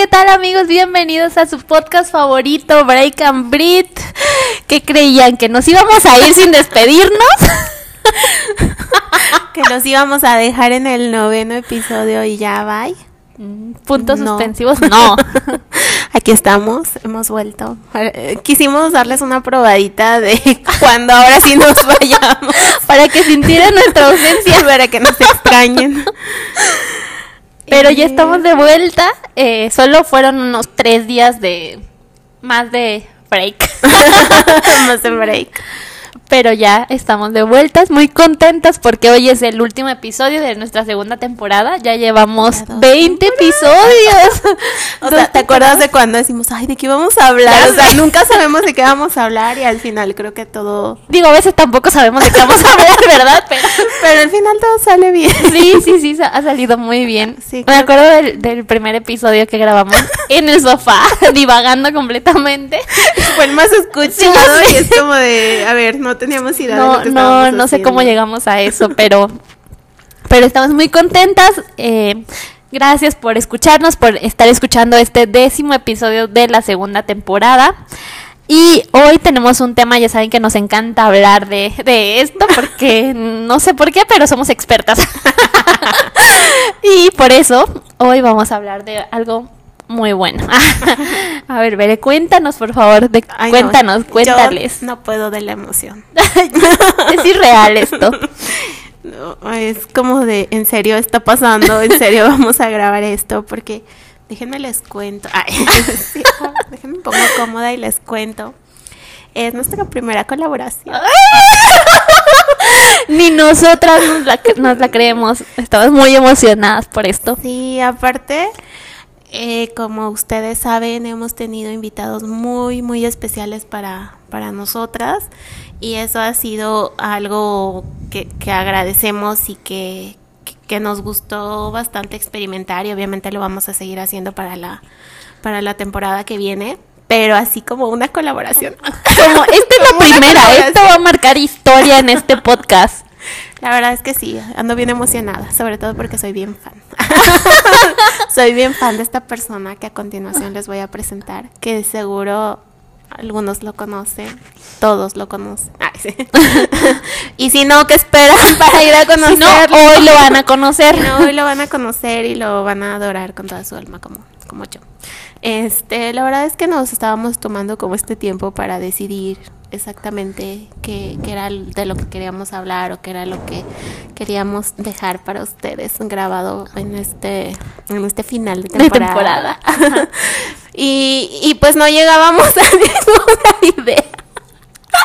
¿qué tal amigos? Bienvenidos a su podcast favorito, Break and Breathe. ¿Qué creían? ¿Que nos íbamos a ir sin despedirnos? que nos íbamos a dejar en el noveno episodio y ya bye. Mm, puntos suspensivos, no. Aquí estamos, hemos vuelto. Eh, quisimos darles una probadita de cuando ahora sí nos vayamos. Para que sintieran nuestra ausencia. Para que nos extrañen. Pero ya estamos de vuelta. Eh, solo fueron unos tres días de más de break. más de break pero ya estamos de vueltas, muy contentas porque hoy es el último episodio de nuestra segunda temporada. Ya llevamos 20 episodios. o sea, ¿te acuerdas de cuando decimos, ay, ¿de qué vamos a hablar? o sea, nunca sabemos de qué vamos a hablar y al final creo que todo... Digo, a veces tampoco sabemos de qué vamos a hablar, ¿verdad? Pero, pero al final todo sale bien. Sí, sí, sí, ha salido muy bien. Sí, Me acuerdo del, primer episodio que grabamos en el sofá, divagando completamente. Fue el más escuchado y es como de, a ver, no teníamos idea no, No, no sé cómo llegamos a eso, pero, pero estamos muy contentas. Eh, gracias por escucharnos, por estar escuchando este décimo episodio de la segunda temporada. Y hoy tenemos un tema, ya saben que nos encanta hablar de, de esto, porque no sé por qué, pero somos expertas. y por eso hoy vamos a hablar de algo muy bueno. a ver, Bere, cuéntanos, por favor. De, cuéntanos, cuéntales. no puedo de la emoción. es irreal esto. es como de, en serio está pasando, en serio vamos a grabar esto, porque déjenme les cuento. déjenme un poco cómoda y les cuento. Es nuestra primera colaboración. Ni nosotras nos la, nos la creemos. Estamos muy emocionadas por esto. Sí, aparte, eh, como ustedes saben, hemos tenido invitados muy, muy especiales para, para nosotras y eso ha sido algo que, agradecemos y que, que, nos gustó bastante experimentar y obviamente lo vamos a seguir haciendo para la, para la temporada que viene. Pero así como una colaboración. Como, esta es la primera, esto va a marcar historia en este podcast. La verdad es que sí, ando bien emocionada, sobre todo porque soy bien fan. soy bien fan de esta persona que a continuación les voy a presentar, que seguro algunos lo conocen, todos lo conocen. y si no, ¿qué esperan para ir a conocerlo? hoy lo van a conocer. hoy lo van a conocer y lo van a adorar con toda su alma como, como yo. Este, la verdad es que nos estábamos tomando como este tiempo para decidir exactamente qué, era de lo que queríamos hablar o qué era lo que queríamos dejar para ustedes grabado en este en este final de temporada. y, y pues no llegábamos a ninguna idea.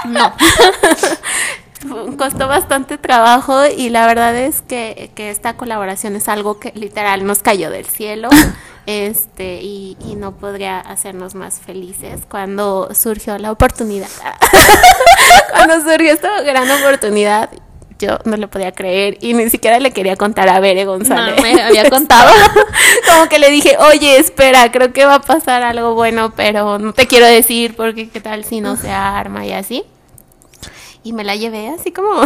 No. Costó bastante trabajo y la verdad es que, que esta colaboración es algo que literal nos cayó del cielo este y, y, no podría hacernos más felices cuando surgió la oportunidad. cuando surgió esta gran oportunidad, yo no le podía creer y ni siquiera le quería contar a Bere González. No, me había contado. Como que le dije, oye, espera, creo que va a pasar algo bueno, pero no te quiero decir porque qué tal si no se arma y así. Y me la llevé así como...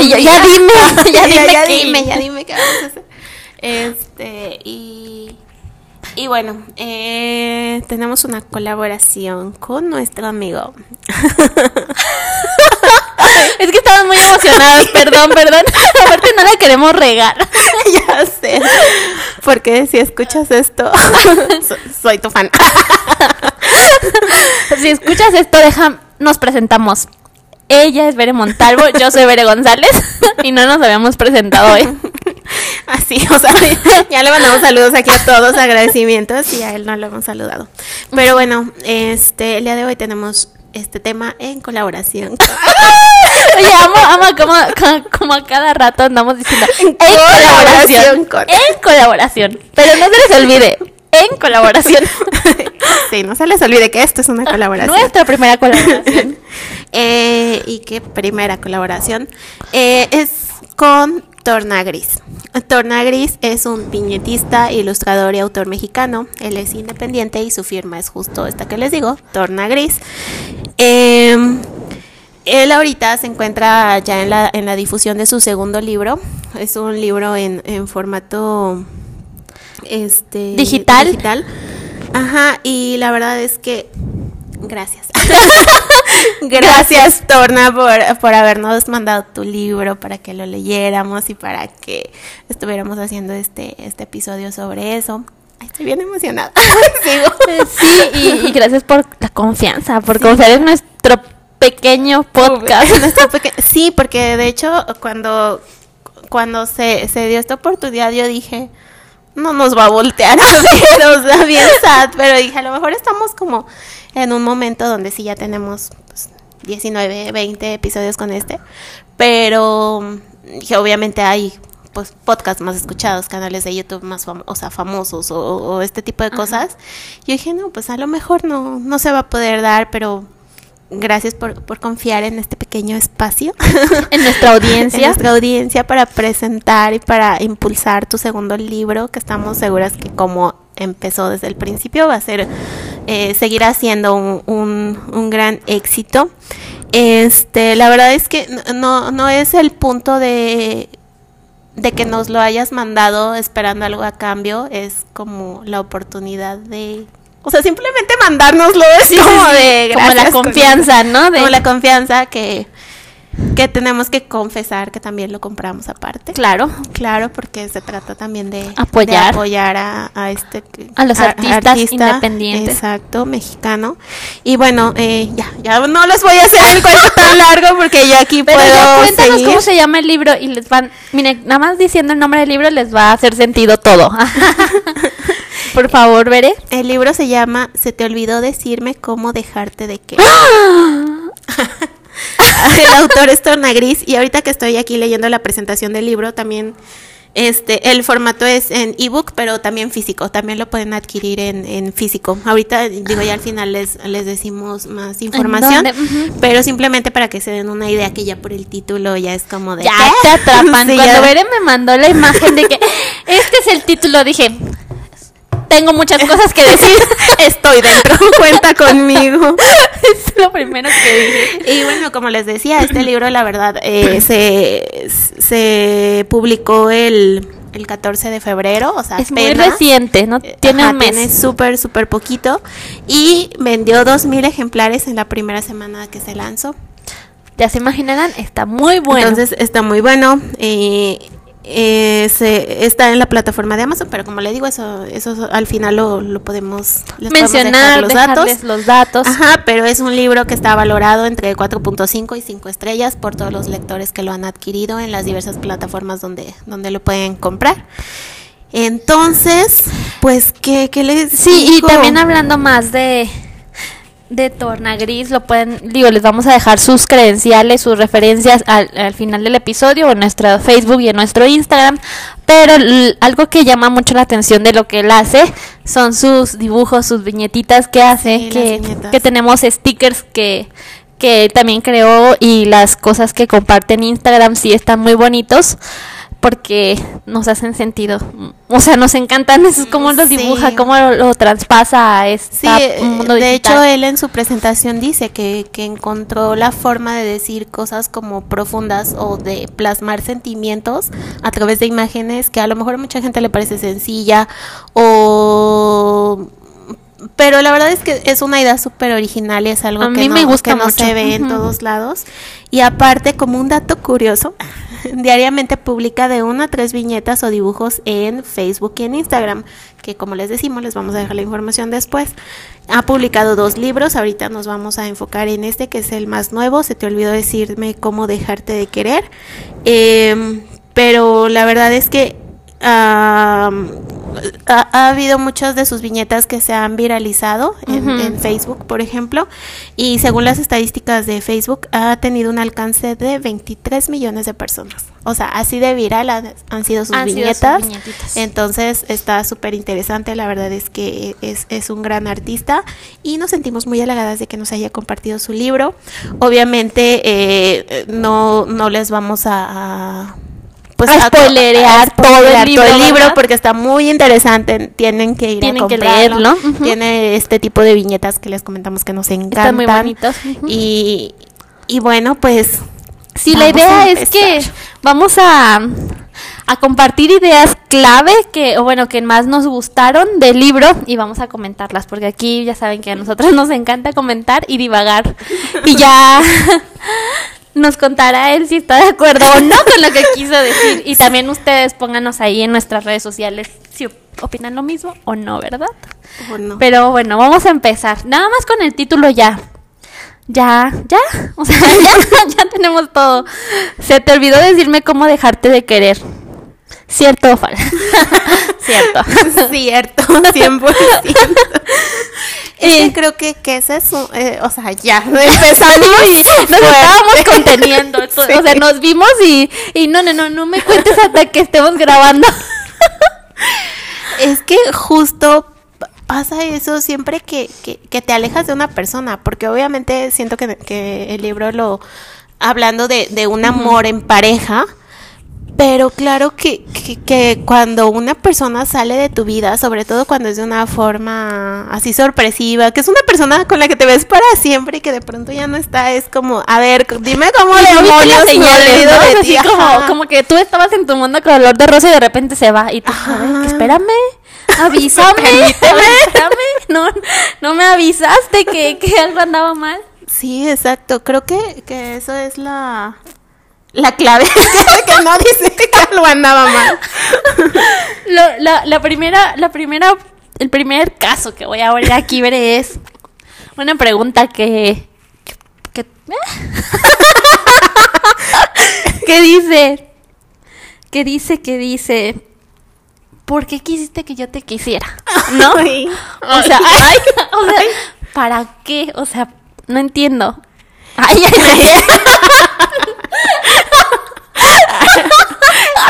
y yo, ya dime, ya, dime, ya, dime, ya dime qué vamos a hacer. Este, y y bueno, eh, tenemos una colaboración con nuestro amigo. es que estamos muy emocionados, perdón, perdón. Aparte no la queremos regar. ya sé. Porque si escuchas esto, soy tu fan. si escuchas esto, deja, nos presentamos. Ella es Bere Montalvo, yo soy Bere González y no nos habíamos presentado hoy. Así, o sea, ya le mandamos saludos aquí a todos, agradecimientos y a él no lo hemos saludado. Pero bueno, este, el día de hoy tenemos este tema en colaboración. Oye, amo, amo como, como, a cada rato andamos diciendo en, colaboración. En colaboración. Pero no se les olvide, en colaboración. Sí, no se les olvide que esto es una colaboración. Nuestra primera colaboración. Eh, ¿Y qué primera colaboración? Eh, es con Torna Gris. Torna Gris es un viñetista, ilustrador y autor mexicano. Él es independiente y su firma es justo esta que les digo, Torna Gris. Em, él ahorita se encuentra ya en la, en la difusión de su segundo libro. Es un libro en, en formato este, digital. Ajá, y la verdad es que gracias. gracias, Torna, por, por habernos mandado tu libro para que lo leyéramos y para que estuviéramos haciendo este, este episodio sobre eso. Ay, estoy bien emocionada. Sí, y, y gracias por la confianza, por confiar en nuestro pequeño podcast. Nuestro peque- Sí, porque de hecho cuando, cuando se, se dio esta oportunidad yo dije, no nos va a voltear a ver, o sea, bien sad, pero dije, a lo mejor estamos como en un momento donde sí ya tenemos pues, 19, 20 episodios con este, pero obviamente hay pues podcasts más escuchados, canales de YouTube más fam- o sea, famosos o, o este tipo de cosas. Yo dije, no, pues a lo mejor no, no se va a poder dar, pero gracias por, por confiar en este pequeño espacio. En nuestra en audiencia. nuestra audiencia para presentar y para impulsar tu segundo libro, que estamos seguras que como empezó desde el principio va a ser, eh, seguirá siendo un, un- un gran éxito. Este, la verdad es que no- no, no es el punto de de que nos lo hayas mandado esperando algo a cambio, es como la oportunidad de o sea, simplemente mandárnoslo es Sí, como sí, de como la con- confianza, ¿no? De- como la confianza que, que tenemos que confesar que también lo compramos aparte. Claro. Claro, porque se trata también de Apoyar. de apoyar a, a este A los artistas independientes. Exacto, mexicano. Y bueno, eh, ya, ya no les voy a hacer el cuento tan largo porque yo aquí Pero puedo ya cuéntanos seguir. cómo se llama el libro y les van, miren, nada más diciendo el nombre del libro les va a hacer sentido todo. Por favor, veré. El libro se llama Se te olvidó decirme cómo dejarte de querer. el autor es Torna Gris y ahorita que estoy aquí leyendo la presentación del libro también este el formato es en ebook pero también físico también lo pueden adquirir en, en físico ahorita digo ya al final les les decimos más información pero simplemente para que se den una idea que ya por el título ya es como de Ya ¿qué? te atrapan. Sí, Cuando ya. Veré me mandó la imagen de que este es el título, dije, tengo muchas cosas que decir. estoy dentro cuenta conmigo es lo primero que dije. Y bueno, como les decía, este libro, la verdad, eh, se, se publicó el, el 14 de febrero, o sea, Es muy reciente, ¿no? Eh, Tiene ajá, un mes. Tiene súper, súper poquito. Y vendió 2.000 ejemplares en la primera semana que se lanzó. Ya se imaginarán, está muy bueno. Entonces está muy bueno. eh, eh, se, está en la plataforma de Amazon, pero como le digo, eso, eso al final lo, lo podemos les podemos dejar mencionar, los datos. los datos. Ajá, pero es un libro que está valorado entre 4.5 y 5 estrellas por todos los lectores que lo han adquirido en las diversas plataformas donde, donde lo pueden comprar. Entonces, pues, ¿qué, qué les Sí, y también hablando más de de Torna Gris, lo pueden, digo, les vamos a dejar sus credenciales, sus referencias al, al final del episodio en nuestro Facebook y en nuestro Instagram, pero algo que llama mucho la atención de lo que él hace son sus dibujos, sus viñetitas que hace, Sí, que, que tenemos stickers que que él también creó y las cosas que comparte en Instagram sí están muy bonitos porque nos hacen sentido. O sea, nos encantan esos, cómo los Sí. dibuja, cómo lo, lo traspasa a Sí, este eh, mundo de digital. hecho él en su presentación dice que, que encontró la forma de decir cosas como profundas o de plasmar sentimientos a través de imágenes que a lo mejor a mucha gente le parece sencilla o pero la verdad es que es una idea súper original y es algo A que, mí no, me gusta que no mucho. se ve en todos lados. Y aparte como un dato curioso diariamente publica de una a tres viñetas o dibujos en Facebook y en Instagram que como les decimos les vamos a dejar la información después. Ha publicado dos libros ahorita nos vamos a enfocar en este que es el más nuevo se te olvidó decirme cómo dejarte de querer. Em, pero la verdad es que am, ha, ha habido muchas de sus viñetas que se han viralizado en, en Facebook, por ejemplo, y según las estadísticas de Facebook ha tenido un alcance de 23 millones de personas. O sea, así de viral han, han sido sus Han sido sus viñetas. Entonces está súper interesante, la verdad es que es, es un gran artista y nos sentimos muy halagadas de que nos haya compartido su libro. Obviamente eh, no, no les vamos a... a pues A spoilerear todo el libro, porque está muy interesante. Tienen que ir Tienen a comprarlo. Tiene este tipo de viñetas que les comentamos que nos encantan. Están muy bonitos. Y, y bueno, pues Sí, la idea a es que vamos a, a compartir ideas clave que, o bueno, que más nos gustaron del libro y vamos a comentarlas, porque aquí ya saben que a nosotros nos encanta comentar y divagar. Y ya nos contará él si está de acuerdo o no con lo que quiso decir. Y también ustedes pónganos ahí en nuestras redes sociales si opinan lo mismo o no, ¿verdad? ¿O no? Pero bueno, vamos a empezar. Nada más con el título ya. Ya, ya. O sea, ya, ya tenemos todo. Se te olvidó decirme cómo dejarte de querer. ¿Cierto o falso? Cierto. Cierto, 100%. Es que creo que, que ese es un, eh, o sea, ya empezamos y nos estábamos conteniendo. O sea, nos vimos y, y no, no, no, no me cuentes hasta que estemos grabando. Es que justo pa- pasa eso siempre que, que, que te alejas de una persona, porque obviamente siento que, que el libro lo, hablando de, de un amor en pareja, pero claro que, que, que cuando una persona sale de tu vida, sobre todo cuando es de una forma así sorpresiva, que es una persona con la que te ves para siempre y que de pronto ya no está, es como, a ver, dime cómo demonios me señales, ¿no? de Así como, como que tú estabas en tu mundo color de rosa y de repente se va. Y tú, a ver, Ajá. espérame, avísame, avísame. No, no me avisaste que, que algo andaba mal. Sí, exacto. Creo que, que eso es la, la clave. que no dice que algo andaba mal. La, la primera, la primera, el primer caso que voy a abrir aquí, veré, es una pregunta que, que, que, que dice, que dice, que dice, ¿por qué quisiste que yo te quisiera? ¿No? Ay, O sea, ay, o sea, ¿para qué? O sea, no entiendo. Ay, ay, ay.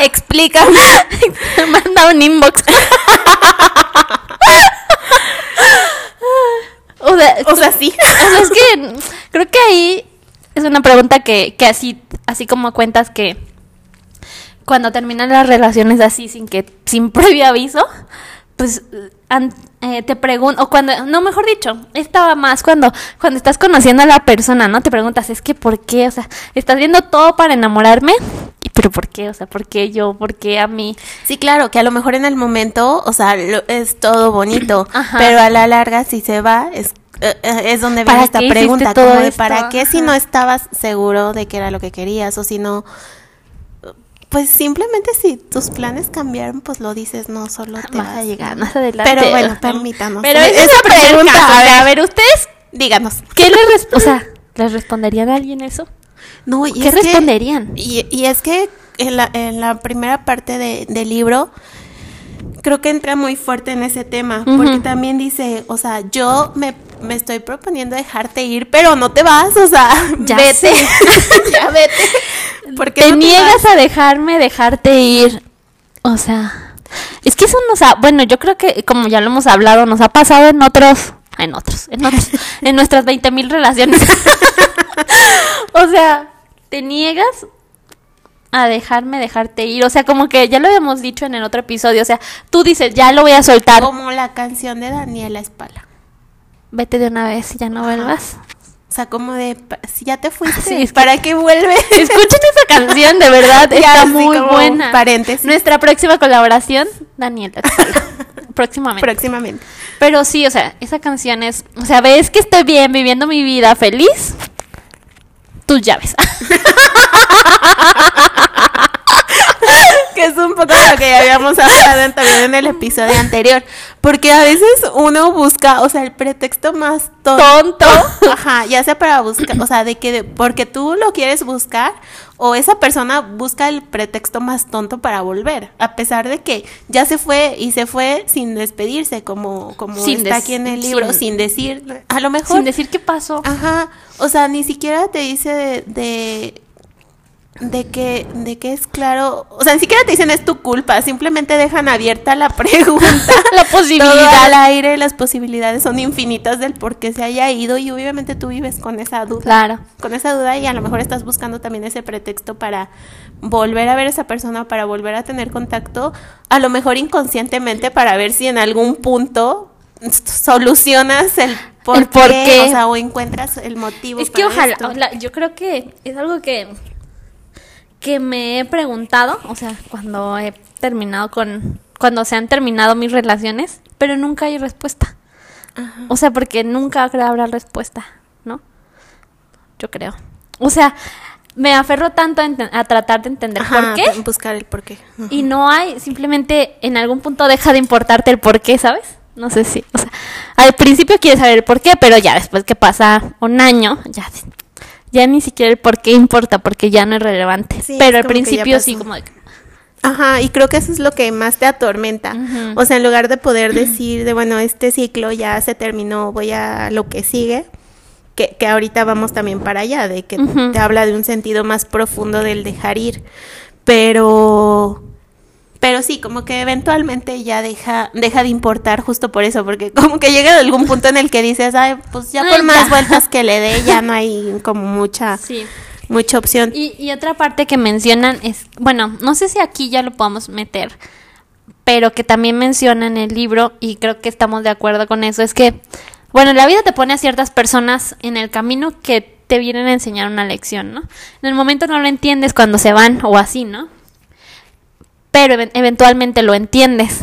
Explícame. Manda un inbox. o sea, O sea, sí. o sea, es que creo que ahí es una pregunta que, que así, así como cuentas que cuando terminan las relaciones así sin que, sin previo aviso, pues an- eh, te pregunto, o cuando, no, mejor dicho, estaba más cuando, cuando estás conociendo a la persona, ¿no? Te preguntas, es que ¿por qué? O sea, estás viendo todo para enamorarme, pero ¿por qué? O sea, ¿por qué yo? ¿Por qué a mí? Sí, claro, que a lo mejor en el momento, o sea, lo- es todo bonito, Ajá. pero a la larga si se va es eh, eh, es donde ¿Para viene esta pregunta, como de esto? para qué si no estabas seguro de que era lo que querías o si no pues simplemente si tus planes cambiaron, pues lo dices, no solo te Más vas, a llegar, más adelante. Pero bueno, permítanos. Pero esa es esa pregunta. A ver, a ver, ¿ustedes Díganos. qué les o sea, les responderían a alguien eso? No, y ¿Qué que- responderían? y, y es que en la, en la primera parte de- del libro creo que entra muy fuerte en ese tema, porque también dice, o sea, yo me, me estoy proponiendo dejarte ir, pero no te vas, o sea, Ya vete, ya vete. Porque te niegas a dejarme dejarte ir. O sea, es que eso nos ha, bueno, yo creo que como ya lo hemos hablado, nos ha pasado en otros, en otros, en otros, en nuestras 20 mil relaciones. o sea, te niegas a dejarme dejarte ir. O sea, como que ya lo habíamos dicho en el otro episodio. O sea, tú dices, ya lo voy a soltar. Como la canción de Daniela Espala. Vete de una vez y ya no vuelvas. O sea, como de, si ya te fuiste, Sí, ¿para qué vuelves? Escuchen esa canción, de verdad, Ya, está muy buena. paréntesis. Nuestra próxima colaboración, Daniela. Espala. Próximamente. Próximamente. Pero sí, o sea, esa canción es, o sea, ves que estoy bien viviendo mi vida feliz. Tus llaves. que es un poco lo que ya habíamos hablado también en el episodio anterior. Porque a veces uno busca, o sea, el pretexto más tonto. Tonto. Ajá, ya sea para buscar, o sea, de que de- porque tú lo quieres buscar o esa persona busca el pretexto más tonto para volver, a pesar de que ya se fue y se fue sin despedirse, como, como Sin está aquí en el libro, sin- sin, decir, a lo mejor Sin decir qué pasó. Ajá, o sea, ni siquiera te dice de, de, de que, de que es claro, o sea, ni siquiera te dicen es tu culpa, simplemente dejan abierta la pregunta. La Todo posibilidad. al aire, las posibilidades son infinitas del por qué se haya ido y obviamente tú vives con esa duda. Claro. Con esa duda y a lo mejor estás buscando también ese pretexto para volver a ver a esa persona, para volver a tener contacto, a lo mejor inconscientemente para ver si en algún punto solucionas el por, El por qué, qué. o sea, o encuentras el motivo. Es que ojalá, esto. ojalá- yo creo que es algo que que me he preguntado, o sea, cuando he terminado con, cuando se han terminado mis relaciones, pero nunca hay respuesta. O sea, porque nunca habrá respuesta, ¿no? Yo creo. O sea, me aferro tanto a, tratar de entender por qué. Buscar el por qué. Y no hay, simplemente en algún punto deja de importarte el por qué, ¿sabes? No sé si, o sea, al principio quieres saber el por qué, pero ya después que pasa un año, ya, ya ni siquiera el por qué importa, porque ya no es relevante. pero al principio sí, como de, Ajá, y creo que eso es lo que más te atormenta. O sea, en lugar de poder decir de, bueno, este ciclo ya se terminó, voy a lo que sigue, que, que ahorita vamos también para allá, de que te habla de un sentido más profundo del dejar ir. Pero pero sí, como que eventualmente ya deja, deja de importar justo por eso, porque como que llega algún punto en el que dices, ay, pues ya por más vueltas que le dé, ya no hay como mucha, mucha opción. Y, y otra parte que mencionan es, bueno, no sé si aquí ya lo podemos meter, pero que también menciona en el libro, y creo que estamos de acuerdo con eso, es que, bueno, la vida te pone a ciertas personas en el camino que te vienen a enseñar una lección, ¿no? En el momento no lo entiendes cuando se van o así, ¿no? Pero eventualmente lo entiendes.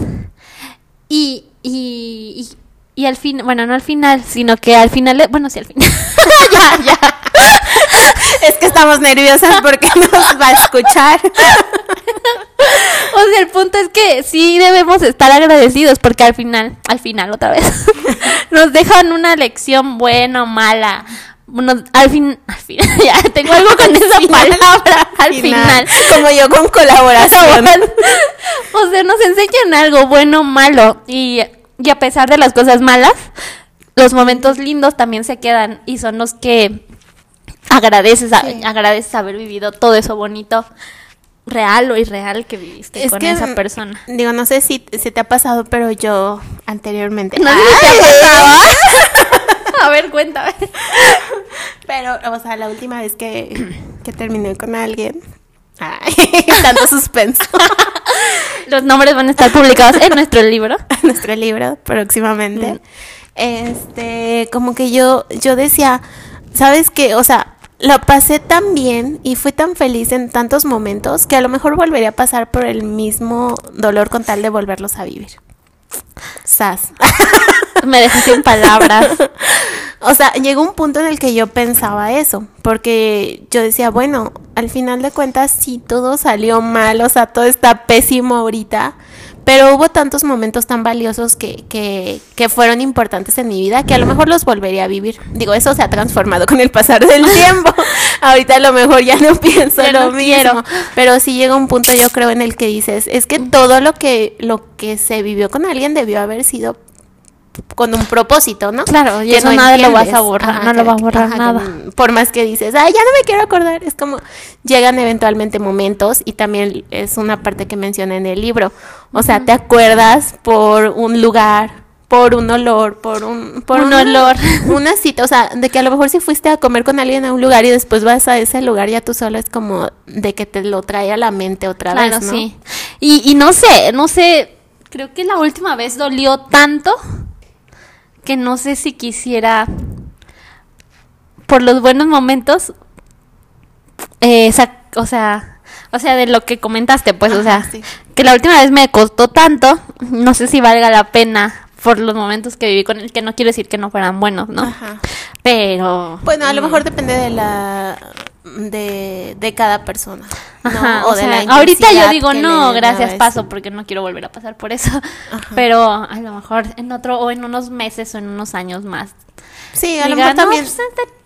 Y, y, y, al fin, bueno, no al final, sino que al final, bueno, sí, al final. ya, ya. Es que estamos nerviosas porque nos va a escuchar. o sea, el punto es que sí debemos estar agradecidos porque al final, al final otra vez, nos dejan una lección buena o mala bueno, al fin, al fin, ya tengo algo con esa palabra, al final, Como yo con colaboración. o sea, nos enseñan algo bueno o malo. Y, y a pesar de las cosas malas, los momentos lindos también se quedan y son los que agradeces, agradeces haber vivido todo eso bonito real o irreal que viviste con esa persona. Digo, no sé si, si, te ha pasado, pero yo anteriormente. No sé si te ha pasado. A ver, cuéntame. Pero, o sea, la última vez que, que terminé con alguien. Ay, tanto suspenso. Los nombres van a estar publicados en nuestro libro. En nuestro libro, próximamente. Mm. Este, como que yo, yo decía, ¿sabes qué? O sea, lo pasé tan bien y fui tan feliz en tantos momentos que a lo mejor volvería a pasar por el mismo dolor con tal de volverlos a vivir. Sas. Me dejaste sin palabras. o sea, llegó un punto en el que yo pensaba eso, porque yo decía, bueno, al final de cuentas, si todo salió mal, o sea, todo está pésimo ahorita, pero hubo tantos momentos tan valiosos que, que, que, fueron importantes en mi vida que a lo mejor los volvería a vivir. Digo, eso se ha transformado con el pasar del tiempo. Ahorita a lo mejor ya no pienso lo mismo. Pero sí llega un punto, yo creo, en el que dices, es que todo lo que, lo que se vivió con alguien debió haber sido con un propósito, ¿no? Claro, y eso no nada lo vas a borrar, no lo va a borrar nada. por más que dices, ay, ya no me quiero acordar, es como llegan eventualmente momentos y también es una parte que menciona en el libro. O sea, te acuerdas por un lugar, por un olor, por un por un olor, una cita, o sea, de que a lo mejor si fuiste a comer con alguien a un lugar y después vas a ese lugar ya tú solo es como de que te lo trae a la mente otra vez, ¿no? sí. Y, y no sé, no sé, creo que la última vez dolió tanto que no sé si quisiera, por los buenos momentos, eh, o sea, o sea, de lo que comentaste, pues, o sea, que la última vez me costó tanto, no sé si valga la pena por los momentos que viví con él, que no quiero decir que no fueran buenos, ¿no? Ajá. Pero... Bueno, a lo mejor depende de la de, de cada persona. Ajá, o, sea, ahorita yo digo no, gracias, paso porque no quiero volver a pasar por eso. Pero a lo mejor en otro o en unos meses o en unos años más. Sí, a lo mejor también pues,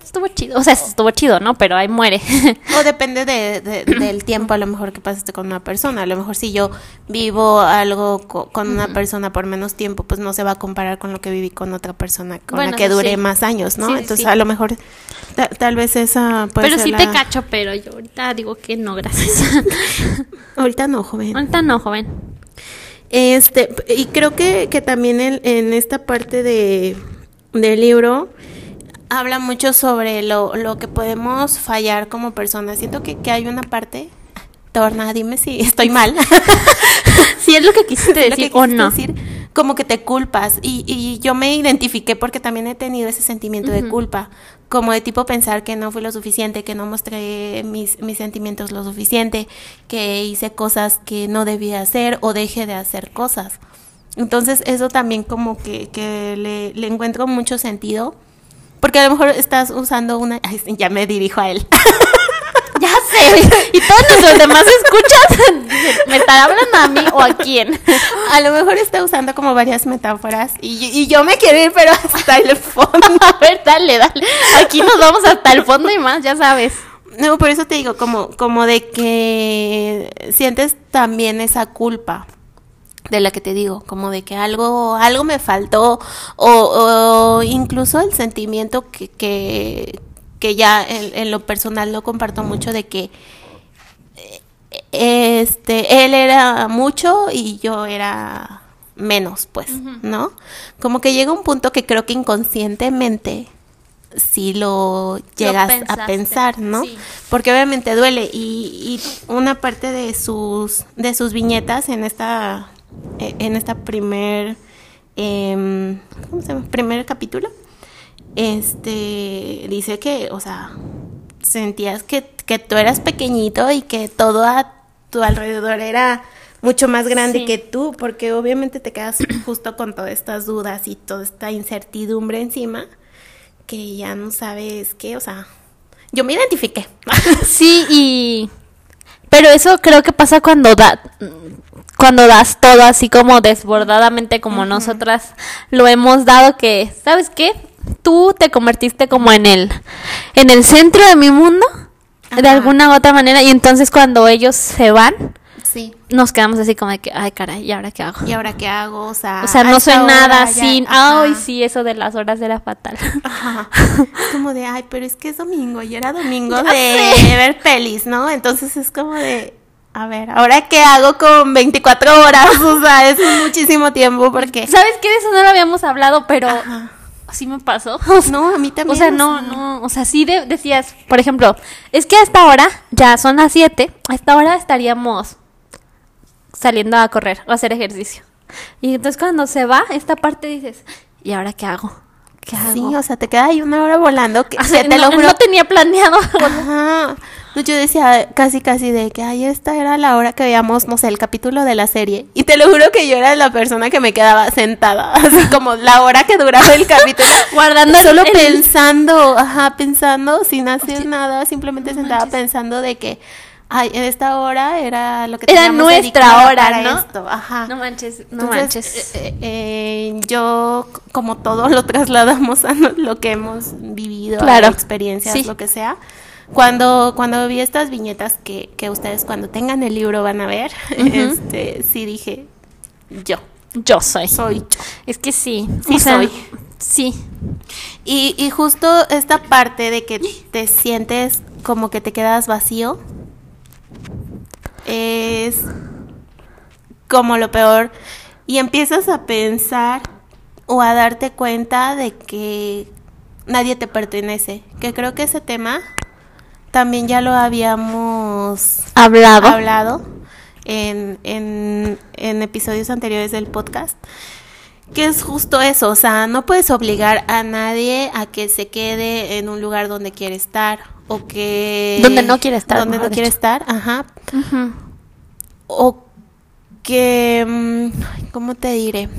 estuvo chido, o sea, estuvo chido, ¿no? Pero ahí muere. o depende de, del tiempo a lo mejor que pasaste con una persona. A lo mejor si yo vivo algo con una persona por menos tiempo, pues no se va a comparar con lo que viví con otra persona con la que dure más años, ¿no? Entonces a lo mejor tal vez esa puede Pero sí te cacho, pero yo ahorita digo que no, gracias. ahorita no, joven. Ahorita no, joven. Este, y creo que, que también en, en esta parte de, del libro habla mucho sobre lo, lo que podemos fallar como personas. Siento que, que hay una parte Torna, dime si estoy mal. si es lo que quisiste decir o no. Decir, como que te culpas y, y yo me identifiqué porque también he tenido ese sentimiento de culpa, como de tipo pensar que no fui lo suficiente, que no mostré mis, mis sentimientos lo suficiente, que hice cosas que no debía hacer o dejé de hacer cosas. Entonces eso también como que, que le, le encuentro mucho sentido, porque a lo mejor estás usando una... Ay, ya me dirijo a él. Ya sé. Y todos nuestros demás escuchas ¿me están hablando a mí o a quién? A lo mejor está usando como varias metáforas y, y yo me quiero ir, pero hasta el fondo. A ver, dale, dale. Aquí nos vamos hasta el fondo y más, ya sabes. No, por eso te digo, como, como de que sientes también esa culpa de la que te digo, como de que algo, algo me faltó, o, o incluso el sentimiento que, que, que ya en, en lo personal lo comparto mucho de que este él era mucho y yo era menos, pues, ¿no? Como que llega un punto que creo que inconscientemente si lo llegas a pensar, ¿no? sí. Porque obviamente duele y, y una parte de sus de sus viñetas en esta eh, en esta primer em, ¿cómo se llama? primer capítulo este dice que o sea sentías que, que tú eras pequeñito y que todo a tu alrededor era mucho más grande Sí. que tú porque obviamente te quedas justo con todas estas dudas y toda esta incertidumbre encima que ya no sabes qué o sea yo me identifiqué Sí, y... Pero eso creo que pasa cuando da... Cuando das todo así como desbordadamente como nosotras lo hemos dado que, ¿sabes qué? Tú te convertiste como en el en el centro de mi mundo de alguna u otra manera y entonces cuando ellos se van sí nos quedamos así como de que, ay caray, ¿y ahora qué hago? y ahora qué hago o sea O sea, no soy nada hora sin, ay sí, eso de las horas era fatal. Ajá. Es como de, ay, pero es que es domingo y era domingo Ya de sé. ver pelis, ¿no? Entonces es como de, a ver, ¿ahora qué hago con 24 horas? O sea, es muchísimo tiempo porque... ¿Sabes qué? De eso no lo habíamos hablado, pero Ajá. así me pasó. No, a mí también. O sea, no, no, o sea, sí de- decías, por ejemplo, es que a esta hora, ya son las 7, a esta hora estaríamos saliendo a correr o a hacer ejercicio. Y entonces cuando se va esta parte dices, ¿y ahora qué hago? ¿Qué hago? Sí, o sea, te queda ahí una hora volando que O sea, te no, lo juro. no tenía planeado. Ajá. No, Yo decía casi casi de que ay esta era la hora que veíamos, no sé, el capítulo de la serie. Y te lo juro que yo era la persona que me quedaba sentada, así como la hora que duraba el capítulo. Guardando solo el- pensando, ajá, pensando sin hacer Oye, nada, simplemente no sentada manches. pensando de que ay, en esta hora era lo que Era nuestra hora, para ¿no? esto, ajá. No manches, no Entonces, manches. eh, eh, yo, c- como todo, lo trasladamos a lo que hemos vivido, Claro. a experiencias, Sí. lo que sea. Cuando, cuando vi estas viñetas que, que ustedes cuando tengan el libro van a ver, este, sí dije, yo, Yo soy. soy yo. Es que sí. Sí o sea, soy. Sí. Y, y justo esta parte de que te sientes como que te quedas vacío es como lo peor y empiezas a pensar o a darte cuenta de que nadie te pertenece, que creo que ese tema también ya lo habíamos Hablado. hablado en, en, en episodios anteriores del podcast, que es justo eso, o sea, no puedes obligar a nadie a que se quede en un lugar donde quiere estar o que... Donde no quiere estar, Donde no quiere estar, ajá. O que... mm, ¿Cómo te diré?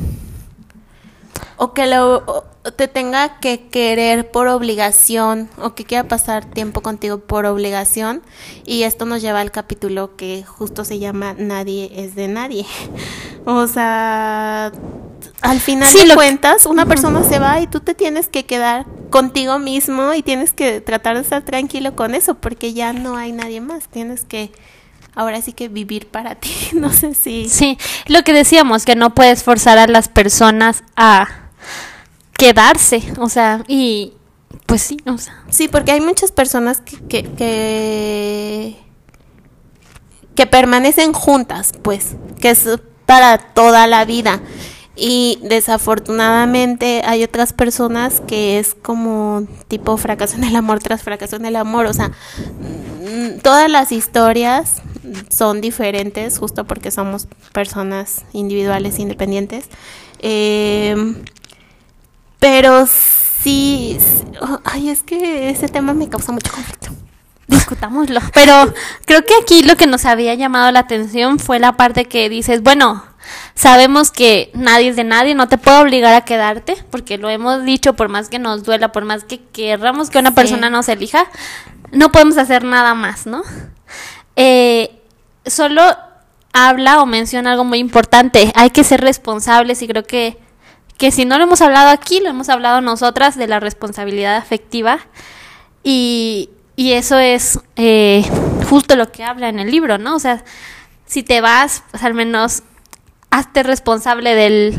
O que lo, o te tenga que querer por obligación o que quiera pasar tiempo contigo por obligación. Y esto nos lleva al capítulo que justo se llama Nadie es de nadie. O sea, al final Sí, de que- cuentas, una persona se va y tú te tienes que quedar contigo mismo y tienes que tratar de estar tranquilo con eso porque ya no hay nadie más. Tienes que ahora sí que vivir para ti. No sé si... Sí, lo que decíamos, que no puedes forzar a las personas a quedarse, o sea, y pues sí, o sea, Sí, porque hay muchas personas que, que, que, que permanecen juntas, pues, que es para toda la vida. Y desafortunadamente hay otras personas que es como tipo fracaso en el amor tras fracaso en el amor. O sea, mm, todas las historias son diferentes justo porque somos personas individuales independientes. Eh, pero sí, ay, es que ese tema me causa mucho conflicto. Discutámoslo. Pero creo que aquí lo que nos había llamado la atención fue la parte que dices, bueno, sabemos que nadie es de nadie, no te puedo obligar a quedarte, porque lo hemos dicho, por más que nos duela, por más que querramos que una Sí. persona nos elija, no podemos hacer nada más, ¿no? Eh, solo habla o menciona algo muy importante, hay que ser responsables y creo que, que si no lo hemos hablado aquí, lo hemos hablado nosotras de la responsabilidad afectiva y, y eso es eh, justo lo que habla en el libro, ¿no? O sea, si te vas, pues al menos hazte responsable del,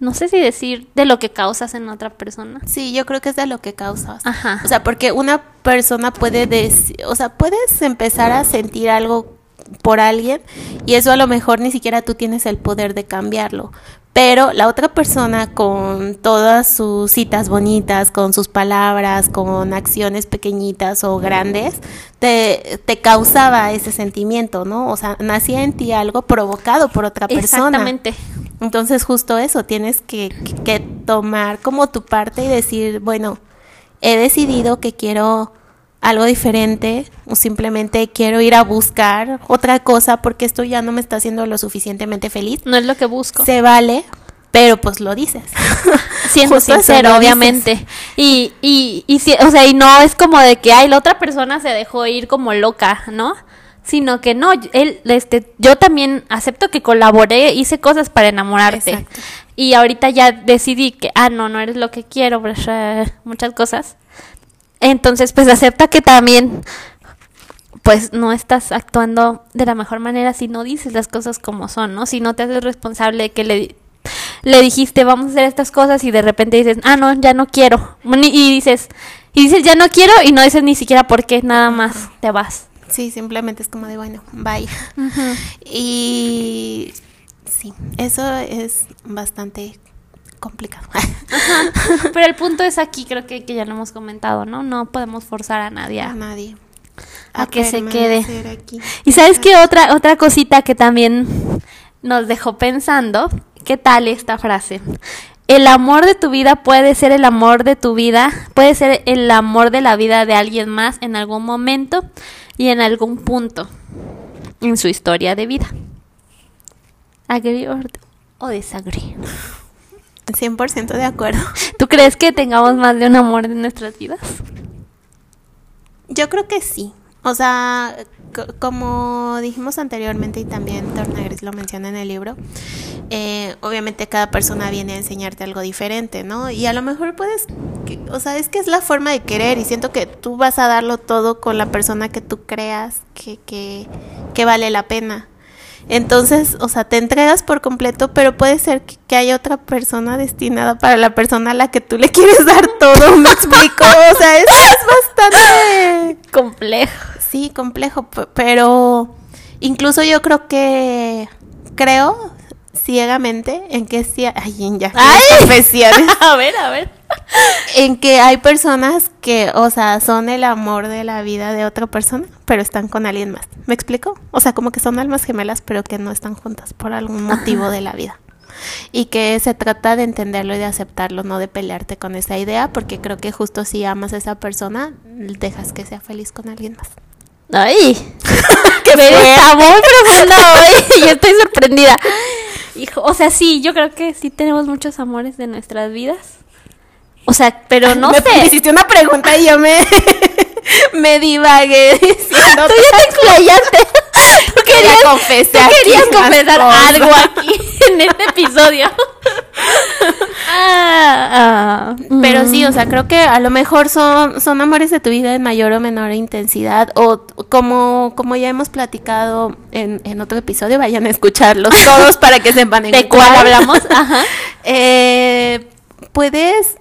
no sé si decir, de lo que causas en otra persona. Sí, yo creo que es de lo que causas. Ajá. O sea, porque una persona puede decir, o sea, puedes empezar a sentir algo por alguien y eso a lo mejor ni siquiera tú tienes el poder de cambiarlo. Pero la otra persona con todas sus citas bonitas, con sus palabras, con acciones pequeñitas o grandes, te, te causaba ese sentimiento, ¿no? O sea, nacía en ti algo provocado por otra persona. Exactamente. Entonces justo eso, tienes que, que- que tomar como tu parte y decir, bueno, he decidido que quiero algo diferente o simplemente quiero ir a buscar otra cosa porque esto ya no me está haciendo lo suficientemente feliz. No es lo que busco. Se vale, pero pues lo dices. Siendo sincero, obviamente. Y, y, y, si- o sea, y no es como de que, ay, la otra persona se dejó ir como loca, ¿no? Sino que no, él, este, yo también acepto que colaboré, hice cosas para enamorarte. Exacto. Y ahorita ya decidí que, ah, no, no eres lo que quiero, muchas cosas. Entonces, pues acepta que también, pues no estás actuando de la mejor manera si no dices las cosas como son, ¿no? Si no te haces responsable de que le, le dijiste, vamos a hacer estas cosas y de repente dices, ah, no, ya no quiero. Y dices, y dices, ya no quiero y no dices ni siquiera por qué, nada más te vas. Sí, simplemente es como de, bueno, bye. Y sí, eso es bastante complicado. Pero el punto es aquí, creo que, que ya lo hemos comentado, ¿no? No podemos forzar a nadie a a, nadie. a que se quede. aquí. Y sabes qué otra, otra cosita que también nos dejó pensando, ¿qué tal esta frase? El amor de tu vida puede ser el amor de tu vida, puede ser el amor de la vida de alguien más en algún momento y en algún punto en su historia de vida. Agree or, o disagree. 100% de acuerdo. ¿Tú crees que tengamos más de un amor en nuestras vidas? Yo creo que sí. O sea, co- como dijimos anteriormente y también Tornagris lo menciona en el libro, eh, obviamente cada persona viene a enseñarte algo diferente, ¿no? Y a lo mejor puedes, o sea, es que es la forma de querer y siento que tú vas a darlo todo con la persona que tú creas que, que, que vale la pena. Entonces, o sea, te entregas por completo, pero puede ser que, que haya otra persona destinada para la persona a la que tú le quieres dar todo, ¿me explico? O sea, eso es bastante Complejo. Sí, complejo, pero incluso yo creo que creo ciegamente en que sí, ay, ya, ¡Ay! confesiones, A ver, a ver. En que hay personas que, o sea, son el amor de la vida de otra persona, pero están con alguien más. ¿Me explico? O sea, como que son almas gemelas, pero que no están juntas por algún motivo de la vida. Y que se trata de entenderlo y de aceptarlo, no de pelearte con esa idea, porque creo que justo si amas a esa persona, dejas que sea feliz con alguien más. Ay, que está muy profunda hoy. Yo estoy sorprendida. Hijo, o sea, sí, yo creo que sí tenemos muchos amores de nuestras vidas. O sea, pero no me, sé. me hiciste una pregunta y yo me, me divagué diciendo Tú ya te explayaste. Tú querías, confesar tú querías confesar algo aquí en este episodio. Ah, ah, Pero mm. sí, o sea, creo que a lo mejor son, son amores de tu vida en mayor o menor intensidad. O como, como ya hemos platicado en, en otro episodio, vayan a escucharlos todos para que sepan en ¿De cuál hablamos? Ajá. Eh, puedes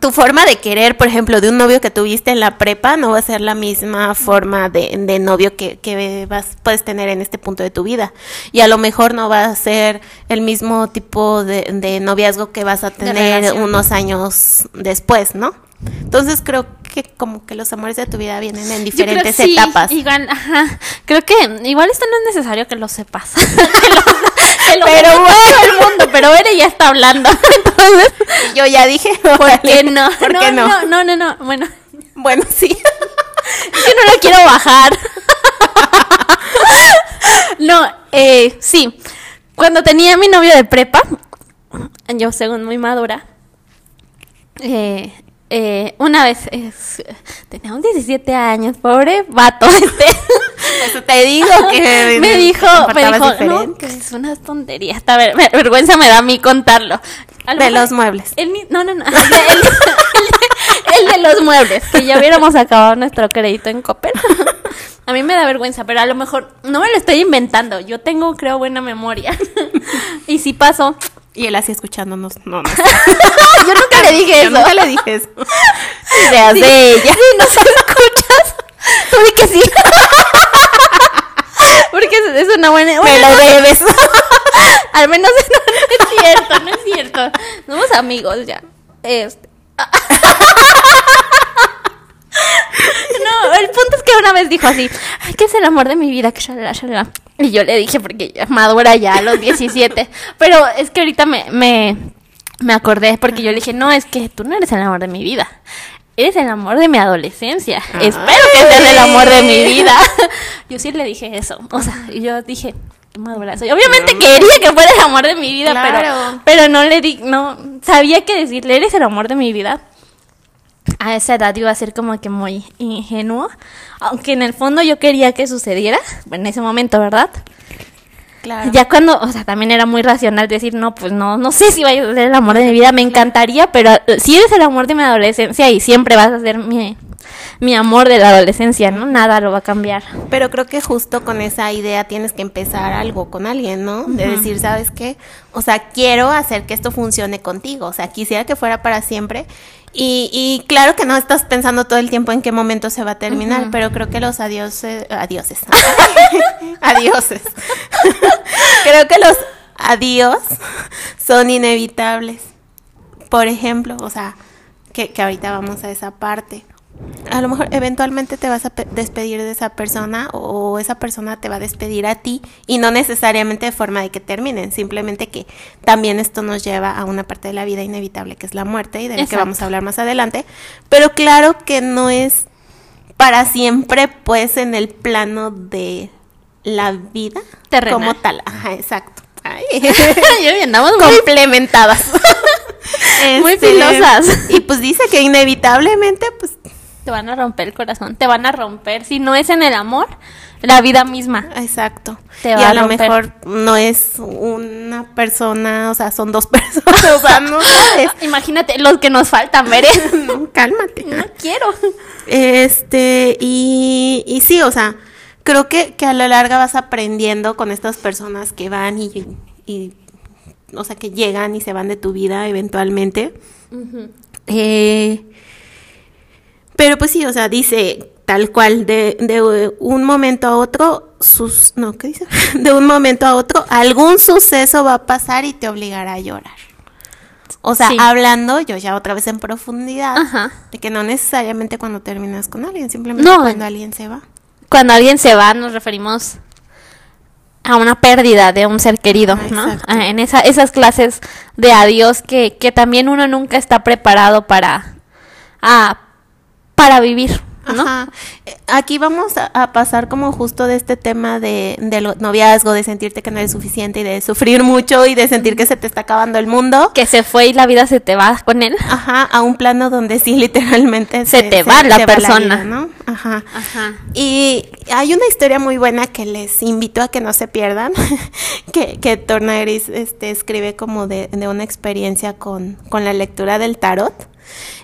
tu forma de querer, por ejemplo, de un novio que tuviste en la prepa no va a ser la misma forma de, de novio que, que vas, puedes tener en este punto de tu vida. Y a lo mejor no va a ser el mismo tipo de, de noviazgo que vas a tener unos años después, ¿no? Entonces creo que como que los amores de tu vida vienen en Yo creo que diferentes sí, etapas. Igual, ajá. Creo que igual esto no es necesario que lo sepas. que lo, lo Pero bueno. todo el mundo, pero Bere ya está hablando. Entonces, yo ya dije, ¿por qué no? ¿Por no, qué no? no? No, no, no. Bueno, Bueno, sí. es que no lo quiero bajar. no, eh, sí. Cuando tenía a mi novio de prepa, yo según muy madura, eh, eh, una vez, es- teníamos 17 años, pobre vato este. Pues te digo que me dijo, me dijo, no, que es una tontería. Hasta ver, ver- vergüenza me da a mí contarlo. A lo de mejor- los muebles. el no, no, no. El, el- el de los muebles, que ya hubiéramos acabado nuestro crédito en Coppel. A mí me da vergüenza, pero a lo mejor no me lo estoy inventando. Yo tengo, creo, buena memoria. Y si pasó, Y él así escuchándonos. No, no. yo nunca le dije Yo eso. nunca le dije eso. Ideas Sí. de ella. Sí, nos escuchas. Tú di que sí. Porque es, es una buena. Me lo debes. Al menos no, no es cierto, no es cierto. Somos amigos ya. Este. No, el punto es que una vez dijo así, ay, ¿qué es el amor de mi vida? Que shalala, shalala. Y yo le dije, porque ya madura ya a los 17. Pero es que ahorita me, me, me acordé, porque yo le dije, no, es que tú no eres el amor de mi vida. Eres el amor de mi adolescencia. Ay. Espero que seas el amor de mi vida. Yo sí le dije eso. O sea, y yo dije, madura soy. Obviamente quería que fuera el amor de mi vida, Claro. pero, pero no le di, no, sabía que decirle, eres el amor de mi vida. A esa edad iba a ser como que muy ingenuo, aunque en el fondo yo quería que sucediera, en ese momento, ¿verdad? Claro. Ya cuando, o sea, también era muy racional decir, no, pues no, no sé si vaya a ser el amor de mi vida, me encantaría, pero eh, si eres el amor de mi adolescencia y siempre vas a ser mi, mi amor de la adolescencia, ¿no? Nada lo va a cambiar. Pero creo que justo con esa idea tienes que empezar algo con alguien, ¿no? De decir, ¿sabes qué? O sea, quiero hacer que esto funcione contigo. O sea, quisiera que fuera para siempre. Y, y claro que no estás pensando todo el tiempo en qué momento se va a terminar, pero creo que los adioses, adioses, adioses. creo que los adiós son inevitables. Por ejemplo, o sea, que, que ahorita vamos a esa parte. A lo mejor eventualmente te vas a pe- despedir de esa persona o esa persona te va a despedir a ti y no necesariamente de forma de que terminen, simplemente que también esto nos lleva a una parte de la vida inevitable que es la muerte y de la que vamos a hablar más adelante, pero claro que no es para siempre pues en el plano de la vida Terrenal. como tal. Ajá, exacto. Ay. Yo andamos complementadas. Muy Este, filosas. Y pues dice que inevitablemente, pues, Te van a romper el corazón, te van a romper. Si no es en el amor, la vida misma. exacto. Te y va a, a lo romper. mejor no es una persona, o sea, son dos personas, o sea, no sabes. Imagínate los que nos faltan, veré. No, cálmate. No quiero. Este, y, y sí, o sea, creo que, que a la larga vas aprendiendo con estas personas que van y, y, o sea, que llegan y se van de tu vida eventualmente. Eh, pero pues sí, o sea, dice tal cual, de, de un momento a otro, sus, no, ¿qué dice? De un momento a otro, algún suceso va a pasar y te obligará a llorar. O sea, Sí. hablando yo ya otra vez en profundidad, Ajá. de que no necesariamente cuando terminas con alguien, simplemente No. cuando alguien se va. Cuando alguien se va, nos referimos a una pérdida de un ser querido, Ah, ¿no? Ah, En esa, esas clases de adiós que, que también uno nunca está preparado para, ah, para vivir, ¿no? Ajá. Eh, Aquí vamos a, a pasar como justo de este tema de, del noviazgo, de sentirte que no eres suficiente y de sufrir mucho y de sentir que se te está acabando el mundo. Que se fue y la vida se te va con él. Ajá, a un plano donde sí literalmente Se te va la persona. vida, ¿no? Ajá. Ajá. Y hay una historia muy buena que les invito a que no se pierdan, que, que Tornairis este, escribe como de, de una experiencia con, con la lectura del tarot.